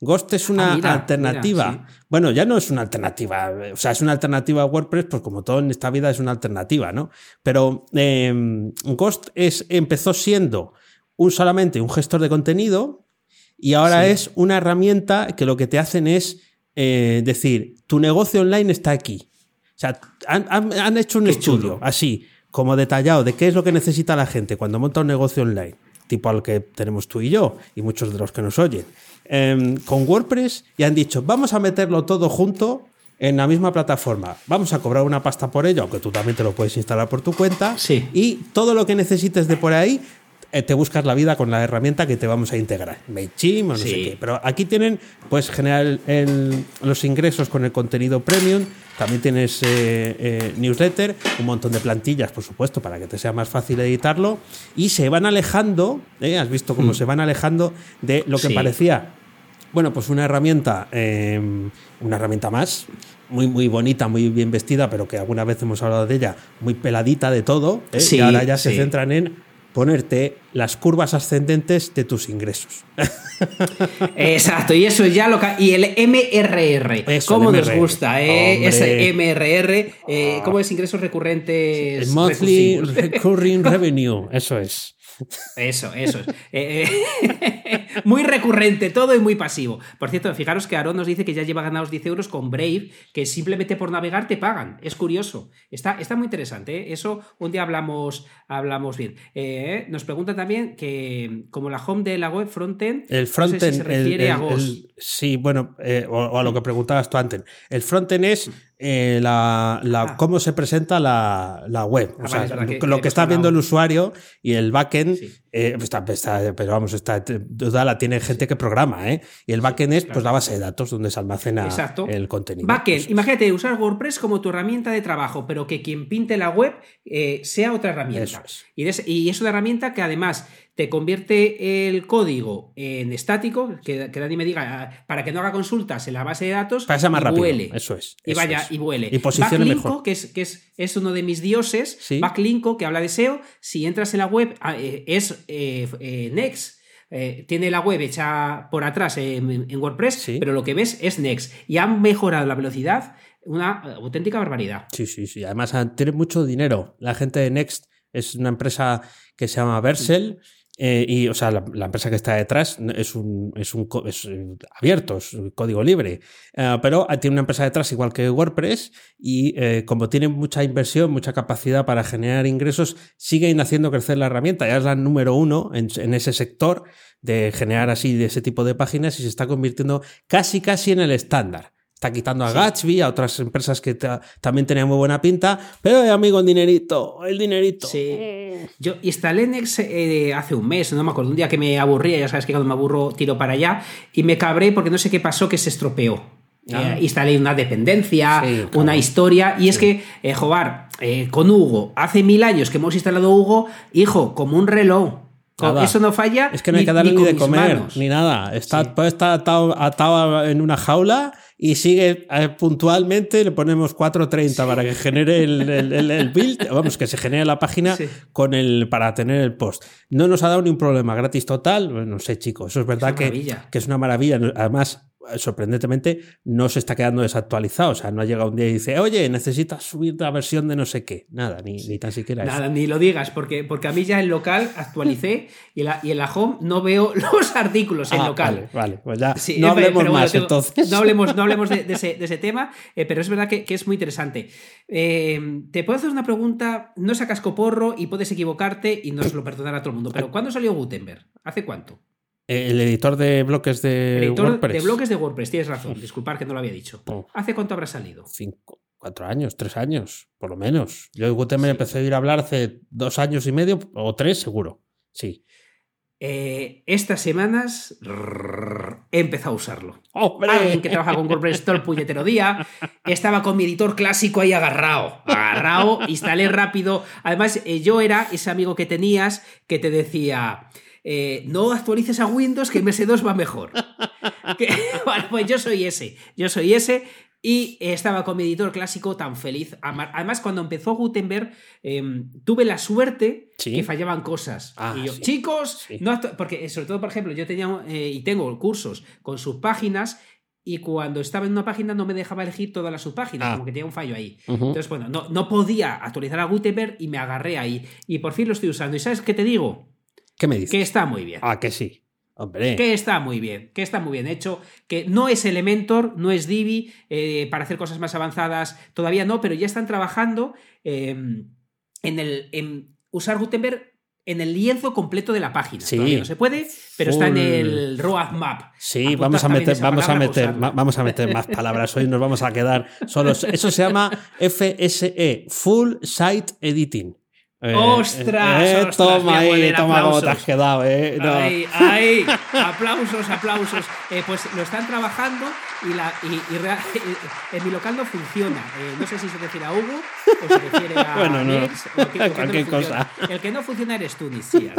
Ghost es una Ah, mira, alternativa. mira, Bueno, ya no es una alternativa. O sea, es una alternativa a WordPress, pues como todo en esta vida es una alternativa, ¿no? Pero eh, Ghost es, empezó siendo un, solamente un gestor de contenido y ahora Sí. es una herramienta que lo que te hacen es eh, decir, tu negocio online está aquí. O sea, han, han- han hecho un Qué estudio chulo. así, como detallado, de qué es lo que necesita la gente cuando monta un negocio online, tipo al que tenemos tú y yo, y muchos de los que nos oyen, em, con WordPress, y han dicho, vamos a meterlo todo junto en la misma plataforma. Vamos a cobrar una pasta por ello, aunque tú también te lo puedes instalar por tu cuenta. Sí. Y todo lo que necesites de por ahí, te buscas la vida con la herramienta que te vamos a integrar. MailChimp o no sé Sí. qué. Pero aquí tienen, pues, generar el- el- los ingresos con el contenido premium. También tienes eh, eh, newsletter, un montón de plantillas, por supuesto, para que te sea más fácil editarlo. Y se van alejando, ¿eh? has visto cómo se van alejando de lo que Sí. parecía Bueno, pues una herramienta, em, una herramienta más, muy, muy bonita, muy bien vestida, pero que alguna vez hemos hablado de ella, muy peladita de todo, ¿eh? y ahora ya se centran en ponerte las curvas ascendentes de tus ingresos. Exacto, y eso ya lo Y el MRR. ¿Cómo nos gusta? Eh? Ese MRR. Eh, ¿Cómo es ingresos recurrentes? monthly Recurring Revenue, eso es. Eso, eso es. Eh, eh, muy recurrente todo y muy pasivo. Por cierto, fijaros que Aaron nos dice que ya lleva ganados 10 euros con Brave, que simplemente por navegar te pagan. Es curioso. Está, está muy interesante. ¿eh? Eso un día hablamos, hablamos bien. nos pregunta también que, como la home de la web frontend, el frontend se refiere a sí, bueno, o, a lo que preguntabas tú antes. El frontend es eh, la, ah. cómo se presenta la, web. Ah, o sea, lo que, está viendo el usuario y el backend, eh, pues está, pero vamos, esta duda la tiene gente que programa, ¿eh? Y el backend es pues la base de datos donde se almacena el contenido. Backend, imagínate usar WordPress como tu herramienta de trabajo, pero que quien pinte la web sea otra herramienta. Y, y es una herramienta que además te convierte el código en estático, que, que nadie me diga, ah, para que no haga consultas en la base de datos, Pasa más rápido. Eso es. y vaya, y vuele. Y posicione mejor. Que, es, que es, es, uno de mis dioses, Backlinko, que habla de SEO, si entras en la web, ah, eh, es eh, eh, Next. tiene la web hecha por atrás en, WordPress, pero lo que ves es Next. Y han mejorado la velocidad, una auténtica barbaridad. Sí, sí, sí. Además, tiene mucho dinero. La gente de Next es una empresa que se llama Versel. Eh, y, o sea, la, empresa que está detrás es un, es un es eh, abierto, es código libre. Eh, pero tiene una empresa detrás igual que WordPress y como tiene mucha inversión, mucha capacidad para generar ingresos, siguen haciendo crecer la herramienta. Ya es la número uno en, en ese sector de generar así de ese tipo de páginas y se está convirtiendo casi casi en el estándar. Está quitando a Gatsby, a otras empresas que también tenían muy buena pinta, pero eh, amigo, el dinerito, el dinerito. Sí. Yo instalé Next eh, hace un mes, no me acuerdo, un día que me aburría, ya sabes que cuando me aburro tiro para allá, y me cabré porque no sé qué pasó que se estropeó. Ah. Eh, instalé una dependencia, una historia, y es que, Jobar, con Hugo, hace mil años que hemos instalado Hugo, hijo, como un reloj. Eso no falla. Es que no hay que darle ni, de comer, ni nada. Está, Puede estar atado, en una jaula y sigue eh, puntualmente, le ponemos 4.30 para que genere el, build, vamos, que se genere la página con el, para tener el post. No nos ha dado ni un problema, gratis total, no sé chicos, eso es verdad que, que, es una maravilla. Además, sorprendentemente no se está quedando desactualizado. O sea, no ha llegado un día y dice, oye, necesitas subir la versión de no sé qué. Nada, ni, ni tan siquiera Nada, ni lo digas, porque, porque a mí ya en local actualicé y, en la, home no veo los artículos en ah, local. Vale, pues ya no hablemos más entonces. No hablemos, no hablemos de, ese, tema, eh, pero es verdad que, es muy interesante. Eh, te puedo hacer una pregunta, no sacas coporro y puedes equivocarte y no se lo perdonará a todo el mundo, pero ¿cuándo salió Gutenberg? ¿Hace cuánto? El editor de bloques de editor WordPress. De bloques de WordPress, tienes razón. Disculpar que no lo había dicho. ¿Hace cuánto habrá salido? Cinco, cuatro años, tres años, por lo menos. Yo de Gutenberg empecé a ir a hablar hace dos años y medio o tres, seguro. Sí. Eh, estas semanas he empezado a usarlo. Alguien que trabaja con WordPress todo el puñetero día. Estaba con mi editor clásico ahí agarrado. Agarrado, instalé rápido. Además, eh, yo era ese amigo que tenías que te decía. Eh, no actualices a Windows que MS2 va mejor. bueno, pues yo soy ese, yo soy ese y estaba con mi editor clásico tan feliz. Además, cuando empezó Gutenberg, em, tuve la suerte que fallaban cosas. Ah, y yo, chicos, porque sobre todo, por ejemplo, yo tenía eh, y tengo cursos con sus páginas y cuando estaba en una página no me dejaba elegir todas las subpáginas, ah. como que tenía un fallo ahí. Entonces, bueno, no, no podía actualizar a Gutenberg y me agarré ahí. Y por fin lo estoy usando. ¿Y sabes qué te digo? ¿Qué me dices? Que está muy bien. Ah, que sí. Hombre. Que está muy bien, que está muy bien hecho, que no es Elementor, no es Divi, eh, para hacer cosas más avanzadas todavía no, pero ya están trabajando em, en, el, en usar Gutenberg en el lienzo completo de la página. Sí. Todavía no se puede, pero está en el roadmap. Sí, vamos a meter, vamos a meter, vamos a meter más palabras. Hoy nos vamos a quedar solos. Eso se llama FSE, Full Site Editing. Eh, ¡Ostras! Eh, toma ahí, toma cómo te has quedado, eh. Ahí, ahí, aplausos, aplausos. Eh, pues lo están trabajando y, la, y, y en mi local no funciona. Eh, no sé si se refiere a Hugo o se refiere a bueno, no, cualquier cosa. El que no funciona eres tú, ni sí,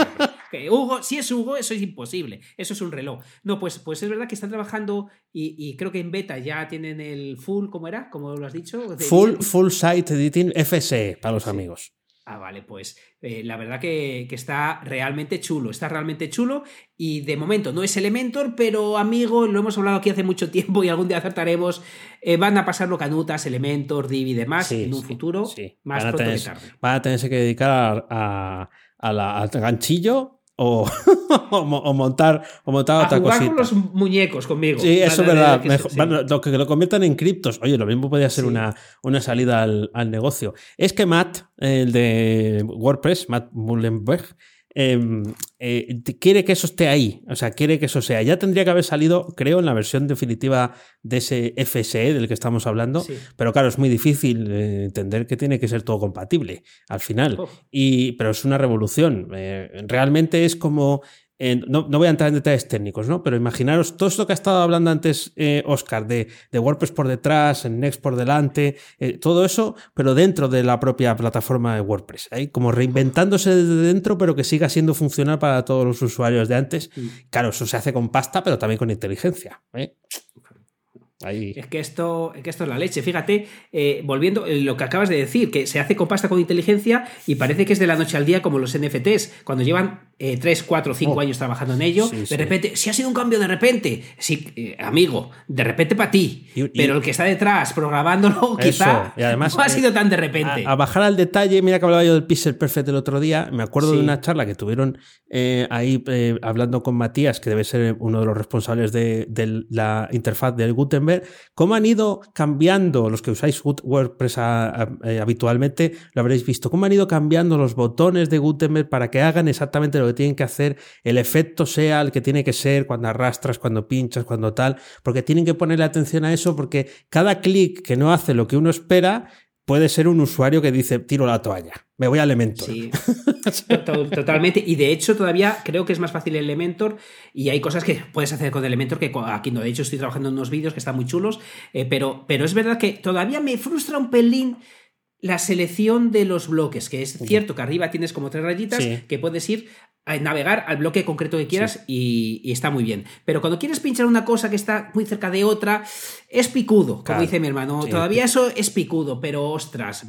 Hugo, si es Hugo, eso es imposible. Eso es un reloj. No, pues, pues es verdad que están trabajando y, creo que en beta ya tienen el full, ¿cómo era? Como lo has dicho. Full, full Site Editing FSE para los amigos. Ah, vale, pues eh, la verdad que, está realmente chulo, está realmente chulo y de momento no es Elementor, pero amigo, lo hemos hablado aquí hace mucho tiempo y algún día acertaremos, eh, van a pasarlo canutas, Elementor, Div y demás en un futuro más pronto que tarde. Van a tenerse que dedicar a, al ganchillo o, o, montar, o montar otra jugar con los muñecos conmigo. Sí, eso es verdad. lo que lo conviertan en criptos. Oye, lo mismo podría ser una, una salida al, al, negocio. Es que Matt, el de WordPress, Matt Mullenberg, Em, eh, quiere que eso esté ahí, o sea, quiere que eso sea. Ya tendría que haber salido, creo, en la versión definitiva de ese FSE del que estamos hablando, pero claro, es muy difícil eh, entender que tiene que ser todo compatible al final. Y, pero es una revolución. Eh, realmente es como no, voy a entrar en detalles técnicos, ¿no? Pero imaginaros todo esto que ha estado hablando antes eh, Oscar, de, WordPress por detrás, Next por delante, eh, todo eso, pero dentro de la propia plataforma de WordPress. Ahí como reinventándose desde dentro, pero que siga siendo funcional para todos los usuarios de antes. Claro, eso se hace con pasta, pero también con inteligencia. ¿Eh? Es que esto, que esto es la leche. Fíjate, eh, volviendo lo que acabas de decir, que se hace con pasta con inteligencia y parece que es de la noche al día como los NFTs. Cuando llevan eh, 3, 4, 5 años trabajando en ello, de repente, si ha sido un cambio de repente, sí, eh, amigo, de repente para ti. pero el que está detrás programándolo, quizá además, no ha sido tan de repente. A, bajar al detalle, mira que hablaba yo del Pixel Perfect el otro día. Me acuerdo de una charla que tuvieron eh, ahí hablando con Matías, que debe ser uno de los responsables de, de la interfaz del Gutenberg cómo han ido cambiando, los que usáis WordPress eh, habitualmente lo habréis visto, cómo han ido cambiando los botones de Gutenberg para que hagan exactamente lo que tienen que hacer, el efecto sea el que tiene que ser cuando arrastras, cuando pinchas, cuando tal, porque tienen que ponerle atención a eso porque cada clic que no hace lo que uno espera puede ser un usuario que dice tiro la toalla, me voy a Elementor. Sí, totalmente. Y de hecho todavía creo que es más fácil Elementor y hay cosas que puedes hacer con Elementor que aquí no. De hecho estoy trabajando en unos vídeos que están muy chulos, eh, pero, pero es verdad que todavía me frustra un pelín la selección de los bloques, que es cierto que arriba tienes como tres rayitas que puedes ir a navegar al bloque concreto que quieras y, está muy bien. Pero cuando quieres pinchar una cosa que está muy cerca de otra, es picudo, como dice mi hermano. Todavía eso es picudo, pero ostras,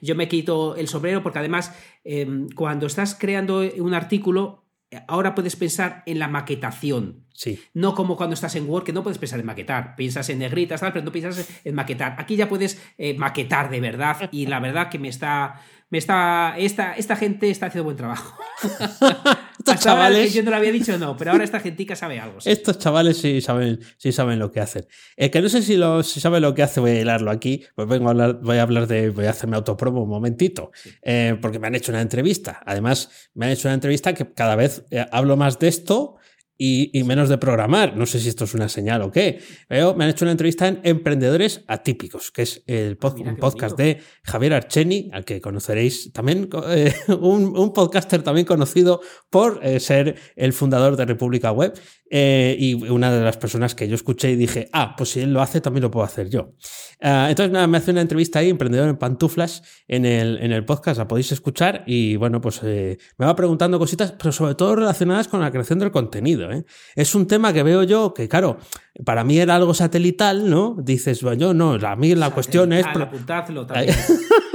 yo me quito el sombrero porque además em, cuando estás creando un artículo, ahora puedes pensar en la maquetación. Sí. No como cuando estás en Word, que no puedes pensar en maquetar. Piensas en negritas, tal, pero no piensas en maquetar. Aquí ya puedes eh, maquetar de verdad. Y la verdad que me está. Me está. Esta, esta gente está haciendo buen trabajo. Estos chavales. yo no lo había dicho, no, pero ahora esta gentica sabe algo. Estos chavales sí saben, sí saben lo que hacen. El que no sé si, lo, si saben lo que hace, voy a hilarlo aquí. Pues vengo a hablar, voy a hablar de. Voy a hacerme autopromo un momentito. Eh, porque me han hecho una entrevista. Además, me han hecho una entrevista que cada vez eh, hablo más de esto y, menos de programar. No sé si esto es una señal o qué. Pero me han hecho una entrevista en Emprendedores Atípicos, que es el un podcast de Javier Archeni, al que conoceréis también, eh, un, podcaster también conocido por eh, ser el fundador de República Web eh, y una de las personas que yo escuché y dije, ah, pues si él lo hace, también lo puedo hacer yo. Ah, entonces nada, me hace una entrevista ahí, Emprendedor en Pantuflas, en el, en el podcast, la podéis escuchar y bueno, pues me va preguntando cositas, pero sobre todo relacionadas con la creación del contenido. ¿eh? Es un tema que veo yo que, claro, para mí era algo satelital, ¿no? Dices, bueno, no, a mí la cuestión es...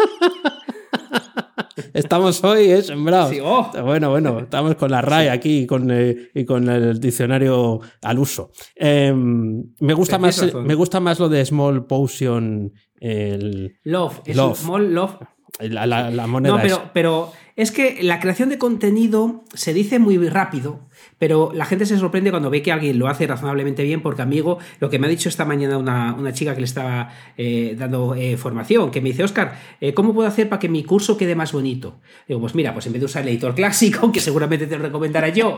estamos hoy ¿eh? sembrados. Oh. Bueno, bueno, estamos con la RAI aquí y con, eh, y con el diccionario al uso. Em, me, gusta más, me gusta más lo de Small Potion. El... Love, love. Small Love. La, moneda. No, pero, pero es que la creación de contenido se dice muy rápido pero la gente se sorprende cuando ve que alguien lo hace razonablemente bien, porque amigo, lo que me ha dicho esta mañana una, chica que le estaba eh, dando eh, formación, que me dice, Oscar, eh, ¿cómo puedo hacer para que mi curso quede más bonito? Digo, pues mira, pues en vez de usar el editor clásico, que seguramente te lo recomendará yo,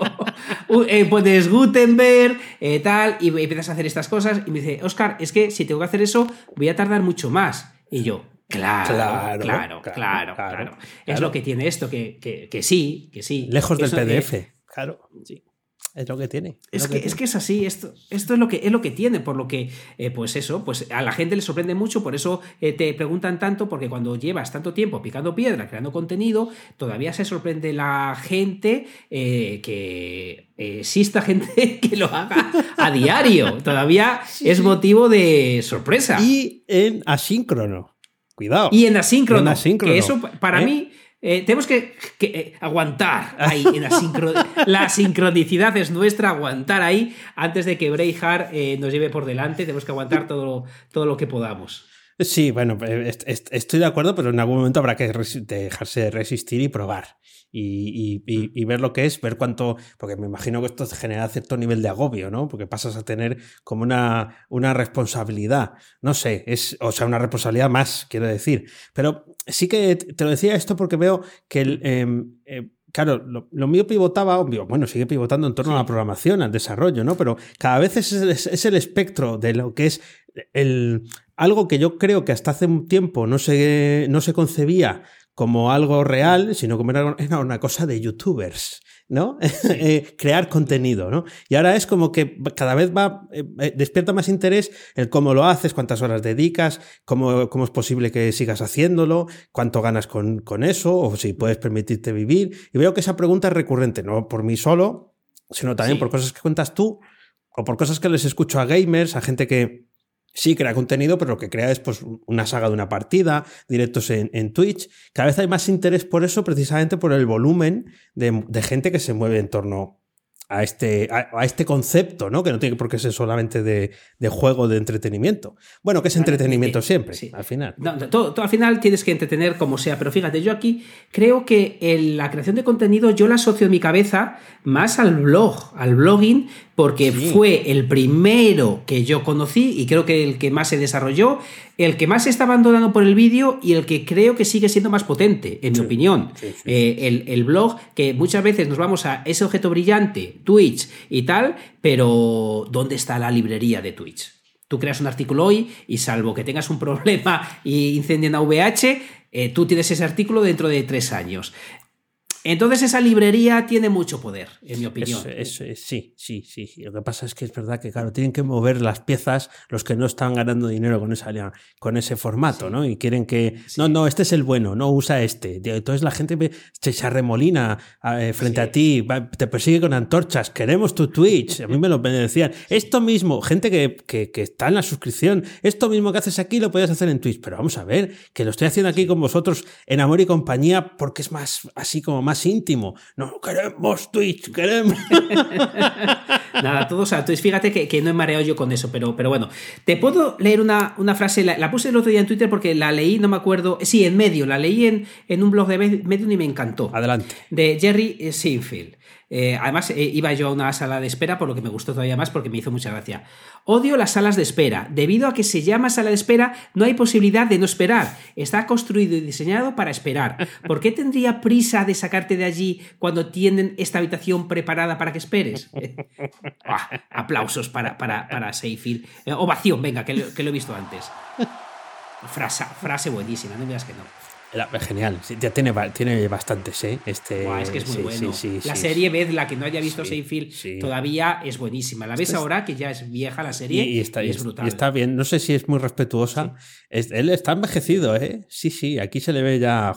puedes Gutenberg, tal, y empiezas a hacer estas cosas, y me dice, Oscar, es que si tengo que hacer eso, voy a tardar mucho más. Y yo, Claro claro, claro, claro, Es lo que tiene esto, que, que, sí, que sí. Lejos del PDF. Claro, sí. Es lo que tiene. Es, que, es que es así, esto, esto es, lo que, es lo que tiene, por lo que, eh, pues eso, pues a la gente le sorprende mucho, por eso eh, te preguntan tanto, porque cuando llevas tanto tiempo picando piedra, creando contenido, todavía se sorprende la gente eh, que exista gente que lo haga a diario. Todavía es motivo de sorpresa. Y en asíncrono. Cuidado. Y en asíncrono. Que eso para mí eh, tenemos que, eh, aguantar ahí en la, la sincronicidad es nuestra, aguantar ahí antes de que Braveheart eh, nos lleve por delante. Tenemos que aguantar todo, todo lo que podamos. Sí, bueno, estoy de acuerdo, pero en algún momento habrá que dejarse resistir y probar y, ver lo que es, ver cuánto, porque me imagino que esto genera cierto nivel de agobio, ¿no? Porque pasas a tener como una, una responsabilidad, no sé, es, o sea, una responsabilidad más, quiero decir. Pero sí que te lo decía esto porque veo que el... Em, eh, claro, lo, mío pivotaba, bueno, sigue pivotando en torno a la programación, al desarrollo, ¿no? Pero cada vez es, es, el espectro de lo que es el, algo que yo creo que hasta hace un tiempo no se, no se concebía como algo real, sino como era una cosa de youtubers. ¿no? Eh, crear contenido, ¿no? Y ahora es como que cada vez va, eh, eh, despierta más interés el cómo lo haces, cuántas horas dedicas, cómo, cómo es posible que sigas haciéndolo, cuánto ganas con, con, eso, o si puedes permitirte vivir. Y veo que esa pregunta es recurrente, no por mí solo, sino también por cosas que cuentas tú, o por cosas que les escucho a gamers, a gente que, sí crea contenido, pero lo que crea es pues, una saga de una partida, directos en, en, Twitch. Cada vez hay más interés por eso, precisamente por el volumen de, de gente que se mueve en torno a este, a, este concepto, ¿no? Que no tiene por qué ser solamente de, de juego de entretenimiento. Bueno, que es entretenimiento siempre, al final. todo, al final tienes que entretener como sea, pero fíjate, yo aquí creo que en la creación de contenido yo la asocio en mi cabeza más al blog, al blogging, porque fue el primero que yo conocí y creo que el que más se desarrolló, el que más se está abandonando por el vídeo y el que creo que sigue siendo más potente, en mi opinión. Eh, el, el, blog, que muchas veces nos vamos a ese objeto brillante, Twitch y tal, pero ¿dónde está la librería de Twitch? Tú creas un artículo hoy y salvo que tengas un problema y incendien a VH, eh, tú tienes ese artículo dentro de tres años. Entonces esa librería tiene mucho poder, en mi opinión. sí, sí, sí. Lo que pasa es que es verdad que, claro, tienen que mover las piezas los que no están ganando dinero con, esa, con ese formato, ¿no? Y quieren que, no, no, este es el bueno, no usa este. Entonces la gente se arremolina eh, frente a ti, te persigue con antorchas, queremos tu Twitch. A mí me lo decían. Esto mismo, gente que, que, que, está en la suscripción, esto mismo que haces aquí lo puedes hacer en Twitch. Pero vamos a ver, que lo estoy haciendo aquí con vosotros en Amor y Compañía porque es más así como más íntimo. No queremos Twitch, queremos. Nada, todos a Twitch. Fíjate que, que, no he mareado yo con eso, pero, pero bueno. Te puedo leer una, una frase, la, puse el otro día en Twitter porque la leí, no me acuerdo. Sí, en medio, la leí en, en un blog de Medium y me encantó. Adelante. De Jerry Sinfield. Eh, además, eh, iba yo a una sala de espera, por lo que me gustó todavía más, porque me hizo mucha gracia. Odio las salas de espera. Debido a que se llama sala de espera, no hay posibilidad de no esperar. Está construido y diseñado para esperar. ¿Por qué tendría prisa de sacarte de allí cuando tienen esta habitación preparada para que esperes? Ah, aplausos para, para, para Seyfield. Eh, ovación, venga, que lo, he visto antes. Frase, frase buenísima, no me digas que no. Genial, ya tiene, tiene bastantes, ¿eh? Este, es que es muy bueno. la serie, ved, la que no haya visto Seinfeld, todavía es buenísima. La ves ahora, que ya es vieja la serie, y, está, es brutal. Y está bien, no sé si es muy respetuosa. él está envejecido, ¿eh? Sí, sí, aquí se le ve ya.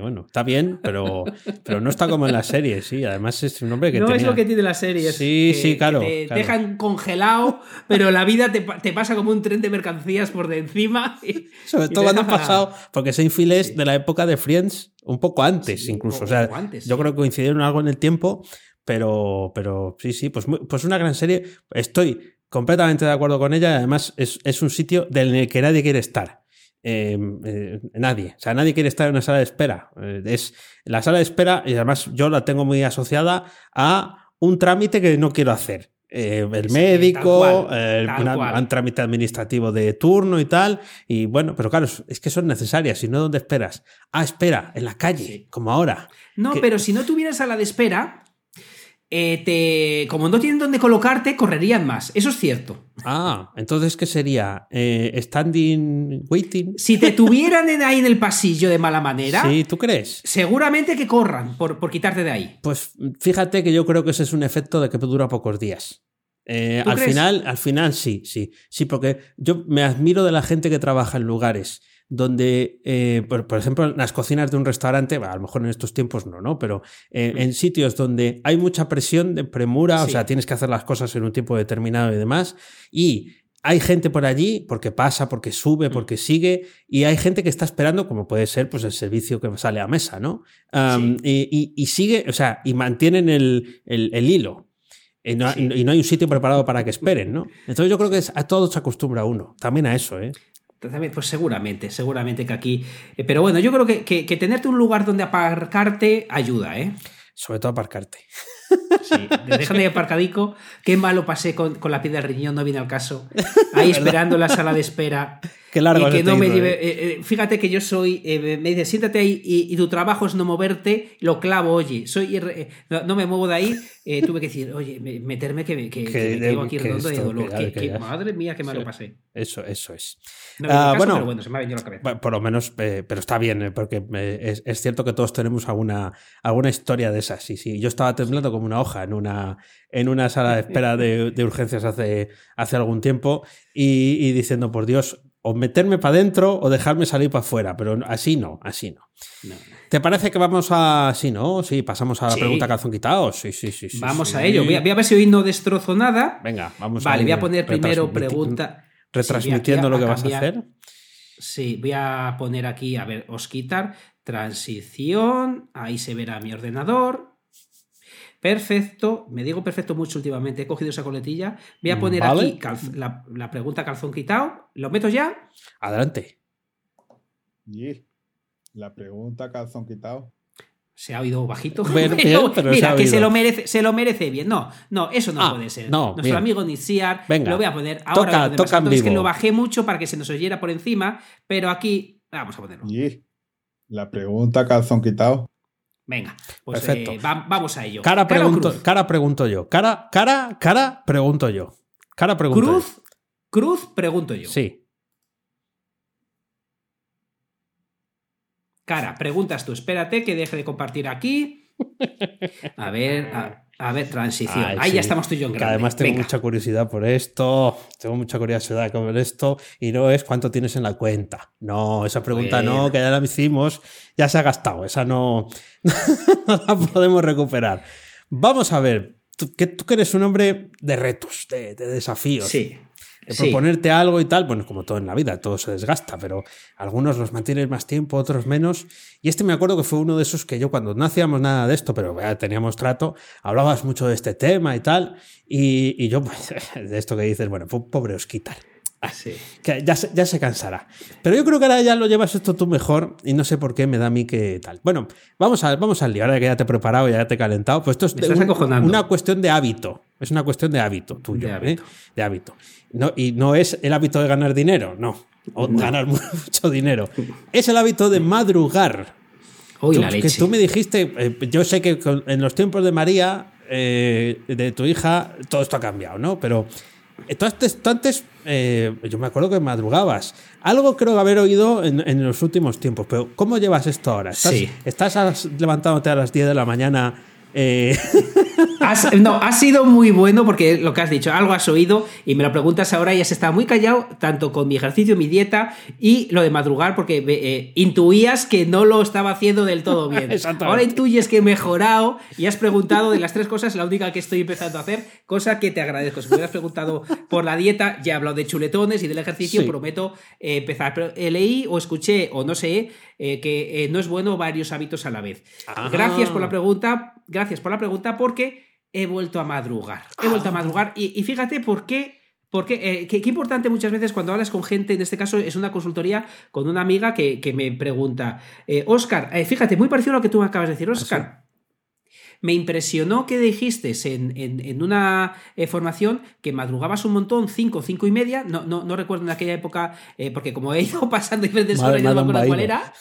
bueno, está bien, pero, pero no está como en la serie, sí. Además es un hombre que. No es lo que tiene la serie. Sí, sí, claro. te dejan congelado, pero la vida te, te, pasa como un tren de mercancías por de encima. Sobre todo cuando ha pasado, porque Seinfeld es de la época de Friends, un poco antes incluso. o sea, yo creo que coincidieron algo en el tiempo, pero, pero sí, sí, pues, pues una gran serie. Estoy completamente de acuerdo con ella. Además, es, es un sitio del el que nadie quiere estar. Em, eh, nadie. O sea, nadie quiere estar en una sala de espera. Eh, es la sala de espera, y además yo la tengo muy asociada a un trámite que no quiero hacer. Eh, el médico, un trámite administrativo de turno y tal. Y bueno, pero claro, es que son necesarias. Si no, ¿dónde esperas? Ah, espera, en la calle, como ahora. No, pero si no tuvieras a la de espera, eh, te, como no tienen dónde colocarte, correrían más. Eso es cierto. Ah, entonces, ¿qué sería? Eh, ¿Standing waiting? Si te tuvieran ahí en el pasillo de mala manera. Sí, ¿tú crees? Seguramente que corran por, por quitarte de ahí. Pues fíjate que yo creo que ese es un efecto de que dura pocos días. Eh, al final, al final sí, sí, sí, porque yo me admiro de la gente que trabaja en lugares donde, eh, por, ejemplo, en las cocinas de un restaurante, a lo mejor en estos tiempos no, ¿no? Pero eh, en sitios donde hay mucha presión de premura, o sea, tienes que hacer las cosas en un tiempo determinado y demás, y hay gente por allí porque pasa, porque sube, porque sigue, y hay gente que está esperando, como puede ser pues el servicio que sale a mesa, ¿no? y, sigue, o sea, y mantienen el, el hilo. Y no, hay un sitio preparado para que esperen, ¿no? Entonces yo creo que a todos se acostumbra uno, también a eso, ¿eh? Pues seguramente, seguramente que aquí. Eh, pero bueno, yo creo que, que tenerte un lugar donde aparcarte ayuda, ¿eh? Sobre todo aparcarte. Sí, de aparcadico. Qué malo pasé con, la piel del riñón, no viene al caso. Ahí esperando en la sala de espera. Qué largo y que no me lleve, ¿eh? Eh, eh, fíjate que yo soy. me dice, siéntate ahí y, tu trabajo es no moverte. Lo clavo, oye. soy no, me muevo de ahí. tuve que decir, oye, meterme que, que, que, me aquí redondo de dolor. madre mía, qué malo pasé. Eso, eso es. Ah, bueno, pero bueno, se me ha venido la cabeza. Por lo menos, pero está bien, porque es, es, cierto que todos tenemos alguna, alguna historia de esas. Sí, sí. Yo estaba temblando como una hoja en una, en una sala de espera de, urgencias hace, hace algún tiempo y, diciendo, por Dios, o meterme para adentro o dejarme salir para afuera, pero así no, así no. ¿Te parece que vamos a. Sí, ¿no? Sí, pasamos a la pregunta calzón quitado. Sí, sí, sí. vamos a ello. Voy a, ver si hoy no destrozo nada. Venga, vamos vale, a Vale, voy a poner primero pregunta. Retransmitiendo lo que vas a hacer. Sí, voy a poner aquí, a ver, os quitar transición. Ahí se verá mi ordenador. Perfecto, me digo perfecto mucho últimamente, he cogido esa coletilla. Voy a poner aquí la, pregunta calzón quitado. ¿Lo meto ya? Adelante. Y la pregunta calzón quitado. Se ha oído bajito. mira, que se lo, merece, se lo merece bien. No, no, eso no ah, puede ser. Nuestro amigo Niziar, lo voy a poner ahora. Toca, es que lo bajé mucho para que se nos oyera por encima, pero aquí vamos a ponerlo. Y la pregunta calzón quitado. Venga, pues Perfecto. Eh, vamos a ello. Cara, pregunto, cara pregunto yo. Cara, cara, cara pregunto yo. Cara pregunto Cruz, cruz pregunto yo. Sí. Cara, preguntas tú. Espérate que deje de compartir aquí. A ver, a, ver, transición. Ahí ya estamos tú y yo en grande. además tengo mucha curiosidad por esto. Tengo mucha curiosidad por esto. Y no es cuánto tienes en la cuenta. No, esa pregunta no, que ya la hicimos. Ya se ha gastado. Esa no, no la podemos recuperar. Vamos a ver. Tú que, tú eres un hombre de retos, de, de desafíos. Sí proponerte algo y tal, bueno, como todo en la vida, todo se desgasta, pero algunos los mantienen más tiempo, otros menos. Y este me acuerdo que fue uno de esos que yo cuando no hacíamos nada de esto, pero ya teníamos trato, hablabas mucho de este tema y tal, y, yo, pues, de esto que dices, bueno, pobre Osquitar. Ah, sí. Que ya, ya se cansará. Pero yo creo que ahora ya lo llevas esto tú mejor y no sé por qué me da a mí que tal. Bueno, vamos, a, vamos al lío. Ahora que ya te he preparado, ya te he calentado, pues esto es una cuestión de hábito. Es una cuestión de hábito tuyo. De ¿eh? hábito. No, y no es el hábito de ganar dinero, no. O ganar mucho dinero. Es el hábito de madrugar. Uy, la que tú me dijiste, eh, yo sé que en los tiempos de María, eh, de tu hija, todo esto ha cambiado, ¿no? Pero tú antes, yo me acuerdo que madrugabas. Algo creo haber oído en, los últimos tiempos, pero ¿cómo llevas esto ahora? ¿Estás, sí. ¿Estás levantándote a las 10 de la mañana eh, no, ha sido muy bueno porque lo que has dicho, algo has oído y me lo preguntas ahora y has estado muy callado, tanto con mi ejercicio, mi dieta y lo de madrugar, porque eh, intuías que no lo estaba haciendo del todo bien. ahora intuyes que he mejorado y has preguntado de las tres cosas, la única que estoy empezando a hacer, cosa que te agradezco. Si me hubieras preguntado por la dieta, ya he hablado de chuletones y del ejercicio, prometo eh, empezar. Pero leí o escuché o no sé que no es bueno varios hábitos a la vez. Gracias por la pregunta gracias por la pregunta porque he vuelto a madrugar. He vuelto a madrugar y, fíjate por qué. Porque eh, qué, importante muchas veces cuando hablas con gente, en este caso es una consultoría con una amiga que, me pregunta, Oscar, eh, fíjate, muy parecido a lo que tú me acabas de decir, Oscar. Me impresionó que dijiste en, una eh, formación que madrugabas un montón, cinco, cinco y media. No, no, no recuerdo en aquella época, porque como he ido pasando diferentes horas, no me acuerdo cuál era.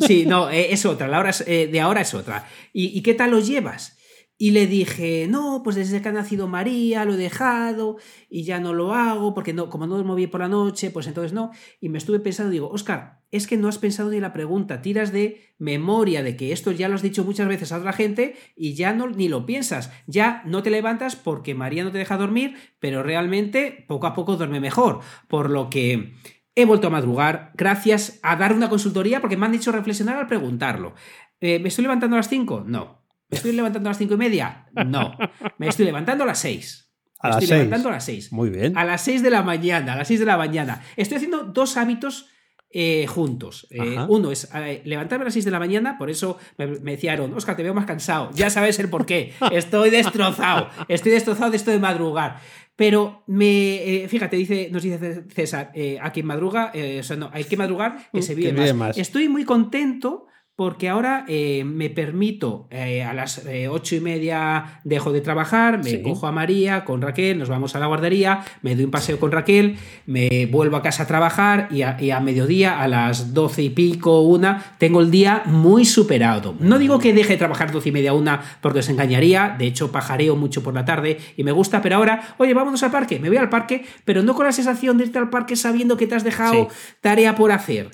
Sí, no, es otra. La hora de ahora es otra. ¿Y, ¿Y, qué tal lo llevas? Y le dije, no, pues desde que ha nacido María lo he dejado y ya no lo hago porque no, como no duermo bien por la noche, pues entonces no. Y me estuve pensando, digo, Oscar, es que no has pensado ni la pregunta, tiras de memoria de que esto ya lo has dicho muchas veces a otra gente y ya no ni lo piensas, ya no te levantas porque María no te deja dormir, pero realmente poco a poco duerme mejor, por lo que he vuelto a madrugar gracias a dar una consultoría porque me han dicho reflexionar al preguntarlo. Eh, ¿Me estoy levantando a las 5? No. ¿Me estoy levantando a las cinco y media? No. Me estoy levantando a las seis. Me estoy levantando a las seis. Muy bien. A las seis de la mañana, a las seis de la mañana. Estoy haciendo dos hábitos eh, juntos. Eh, uno es eh, levantarme a las seis de la mañana, por eso me, decía Aaron, Oscar, te veo más cansado. Ya sabes el por qué. Estoy destrozado. Estoy destrozado de esto de madrugar. Pero me, fíjate, dice, nos dice César, a quien madruga, o sea, no, hay que madrugar que se vive más. Estoy muy contento porque ahora eh, me permito eh, a las eh, ocho y media dejo de trabajar, me cojo a María con Raquel, nos vamos a la guardería, me doy un paseo con Raquel, me vuelvo a casa a trabajar y a, mediodía, a las doce y pico, una, tengo el día muy superado. No digo que deje de trabajar doce y media, una, porque os engañaría, de hecho pajareo mucho por la tarde y me gusta, pero ahora, oye, vámonos al parque, me voy al parque, pero no con la sensación de irte al parque sabiendo que te has dejado tarea por hacer.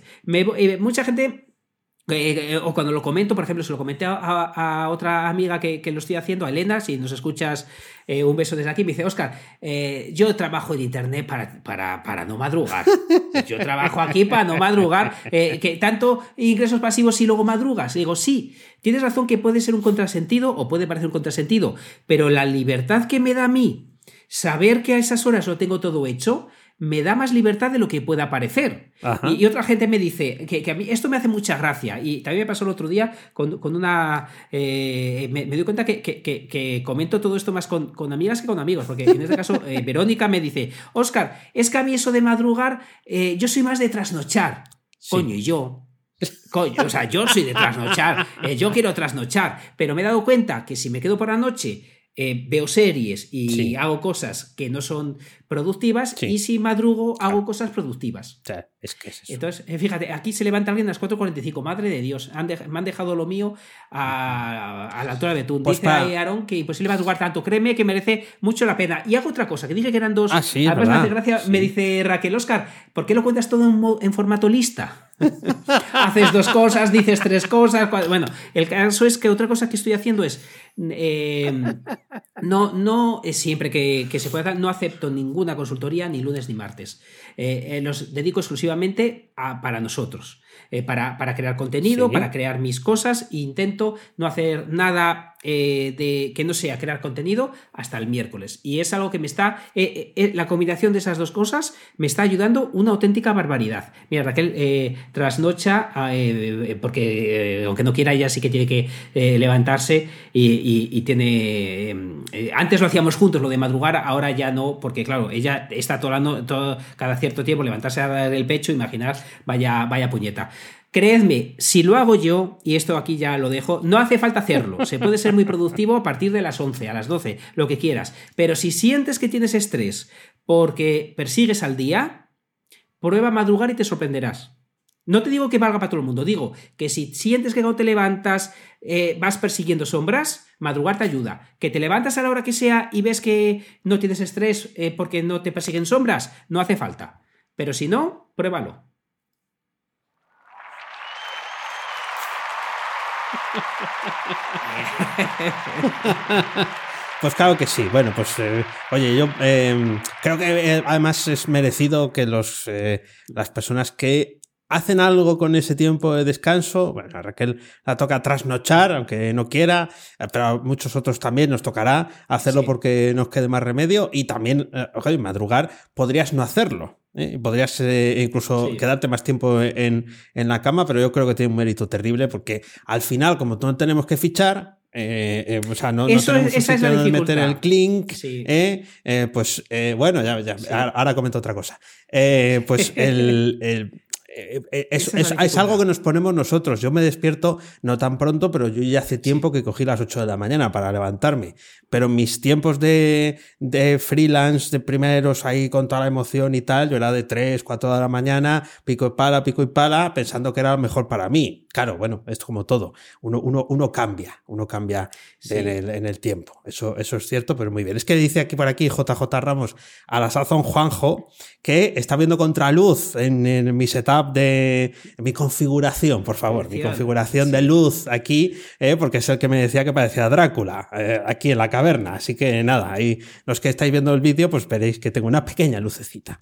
mucha gente eh, o cuando lo comento, por ejemplo, se lo comenté a, otra amiga que, lo estoy haciendo, a Elena, si nos escuchas, eh, un beso desde aquí, me dice, Oscar, eh, yo trabajo en Internet para, para, para, no madrugar. Yo trabajo aquí para no madrugar. que tanto ingresos pasivos y luego madrugas. digo, sí, tienes razón que puede ser un contrasentido o puede parecer un contrasentido, pero la libertad que me da a mí saber que a esas horas lo tengo todo hecho, me da más libertad de lo que pueda parecer. Y, otra gente me dice que, a mí esto me hace mucha gracia. Y también me pasó el otro día con, una... Eh, me, doy cuenta que, comento todo esto más con, amigas que con amigos, porque en este caso eh, Verónica me dice, Oscar, es que a mí eso de madrugar, eh, yo soy más de trasnochar. Coño, y yo, Coño, o sea, yo soy de trasnochar, yo quiero trasnochar, pero me he dado cuenta que si me quedo por la noche eh, veo series y hago cosas que no son productivas y si madrugo hago cosas productivas. es que es eso. Entonces, eh, fíjate, aquí se levanta alguien a las 4.45, madre de Dios, me han dejado lo mío a, la altura de tú. Pues dice Aaron que imposible madrugar tanto, créeme que merece mucho la pena. Y hago otra cosa, que dije que eran dos. Ah, sí, Además, me hace gracia, me dice Raquel Oscar, ¿por qué lo cuentas todo en, en formato lista? Haces dos cosas, dices tres cosas. Bueno, el caso es que otra cosa que estoy haciendo es Em, no, no siempre que, se pueda, no acepto ninguna consultoría ni lunes ni martes. Eh, eh, los dedico exclusivamente a, para nosotros. Eh, para, para, crear contenido, para crear mis cosas e intento no hacer nada eh, de que no sea crear contenido hasta el miércoles. Y es algo que me está, eh, la combinación de esas dos cosas me está ayudando una auténtica barbaridad. Mira, Raquel trasnocha, porque aunque no quiera, ella sí que tiene que levantarse y, tiene... antes lo hacíamos juntos, lo de madrugar, ahora ya no, porque claro, ella está todo, todo cada cierto tiempo levantarse a dar el pecho, imaginar, vaya, vaya puñeta. Creedme, si lo hago yo, y esto aquí ya lo dejo, no hace falta hacerlo. Se puede ser muy productivo a partir de las 11, a las 12, lo que quieras. Pero si sientes que tienes estrés porque persigues al día, prueba a madrugar y te sorprenderás. No te digo que valga para todo el mundo, digo que si sientes que no te levantas eh, vas persiguiendo sombras, madrugar te ayuda. Que te levantas a la hora que sea y ves que no tienes estrés eh, porque no te persiguen sombras, no hace falta. Pero si no, pruébalo. Pues claro que sí. Bueno, pues eh, oye, yo em, creo que eh, además es merecido que los, eh, las personas que hacen algo con ese tiempo de descanso, bueno, a Raquel la toca trasnochar, aunque no quiera, pero a muchos otros también nos tocará hacerlo porque nos quede más remedio y también, oye, madrugar, podrías no hacerlo. ¿eh? Podrías eh, incluso quedarte más tiempo en, la cama, pero yo creo que tiene un mérito terrible porque al final, como no tenemos que fichar, eh, o sea, no, tenemos donde meter el clink, pues bueno, ya, ya ahora comento otra cosa. pues el, eh, eh, es, algo que nos ponemos nosotros. Yo me despierto no tan pronto, pero yo ya hace tiempo que cogí las 8 de la mañana para levantarme. Pero mis tiempos de, de freelance, de primeros ahí con toda la emoción y tal, yo era de 3, 4 de la mañana, pico y pala, pico y pala, pensando que era lo mejor para mí. Claro, bueno, es como todo. Uno, uno, uno cambia, uno cambia en, el, en, el, tiempo. Eso, eso es cierto, pero muy bien. Es que dice aquí por aquí JJ Ramos a la sazón Juanjo que está viendo contraluz en, en mi setup de mi configuración, por favor, mi configuración de luz aquí, eh, porque es el que me decía que parecía Drácula, eh, aquí en la caverna. Así que nada, ahí los que estáis viendo el vídeo, pues veréis que tengo una pequeña lucecita.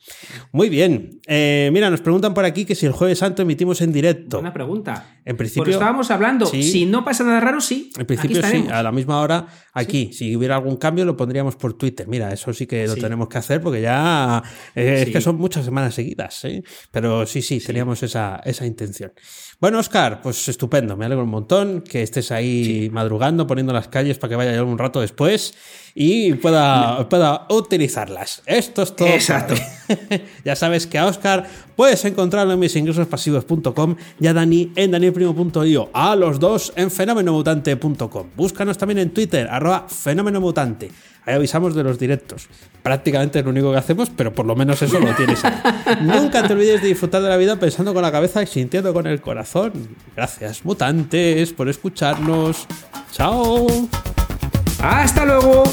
Muy bien. Eh, mira, nos preguntan por aquí que si el Jueves Santo emitimos en directo. Una pregunta. En principio. Pues estábamos hablando. Si no pasa nada raro, sí. En principio sí, a la misma hora aquí. Si hubiera algún cambio, lo pondríamos por Twitter. Mira, eso sí que lo tenemos que hacer porque ya eh, es que son muchas semanas seguidas. ¿eh? Pero sí, sí, teníamos esa, esa intención. Bueno, Oscar, pues estupendo. Me alegro un montón que estés ahí madrugando, poniendo las calles para que vaya yo un rato después y pueda, pueda utilizarlas. Esto es todo. Exacto. ya sabes que a Oscar puedes encontrarlo en misingresospasivos.com y a Dani en danielprimo.io. A los dos en fenomenomutante.com. Búscanos también en Twitter, arroba fenomenomutante. Ahí avisamos de los directos. Prácticamente es lo único que hacemos, pero por lo menos eso lo tienes ahí. Nunca te olvides de disfrutar de la vida pensando con la cabeza y sintiendo con el corazón. Gracias, mutantes, por escucharnos. Chao. Hasta luego.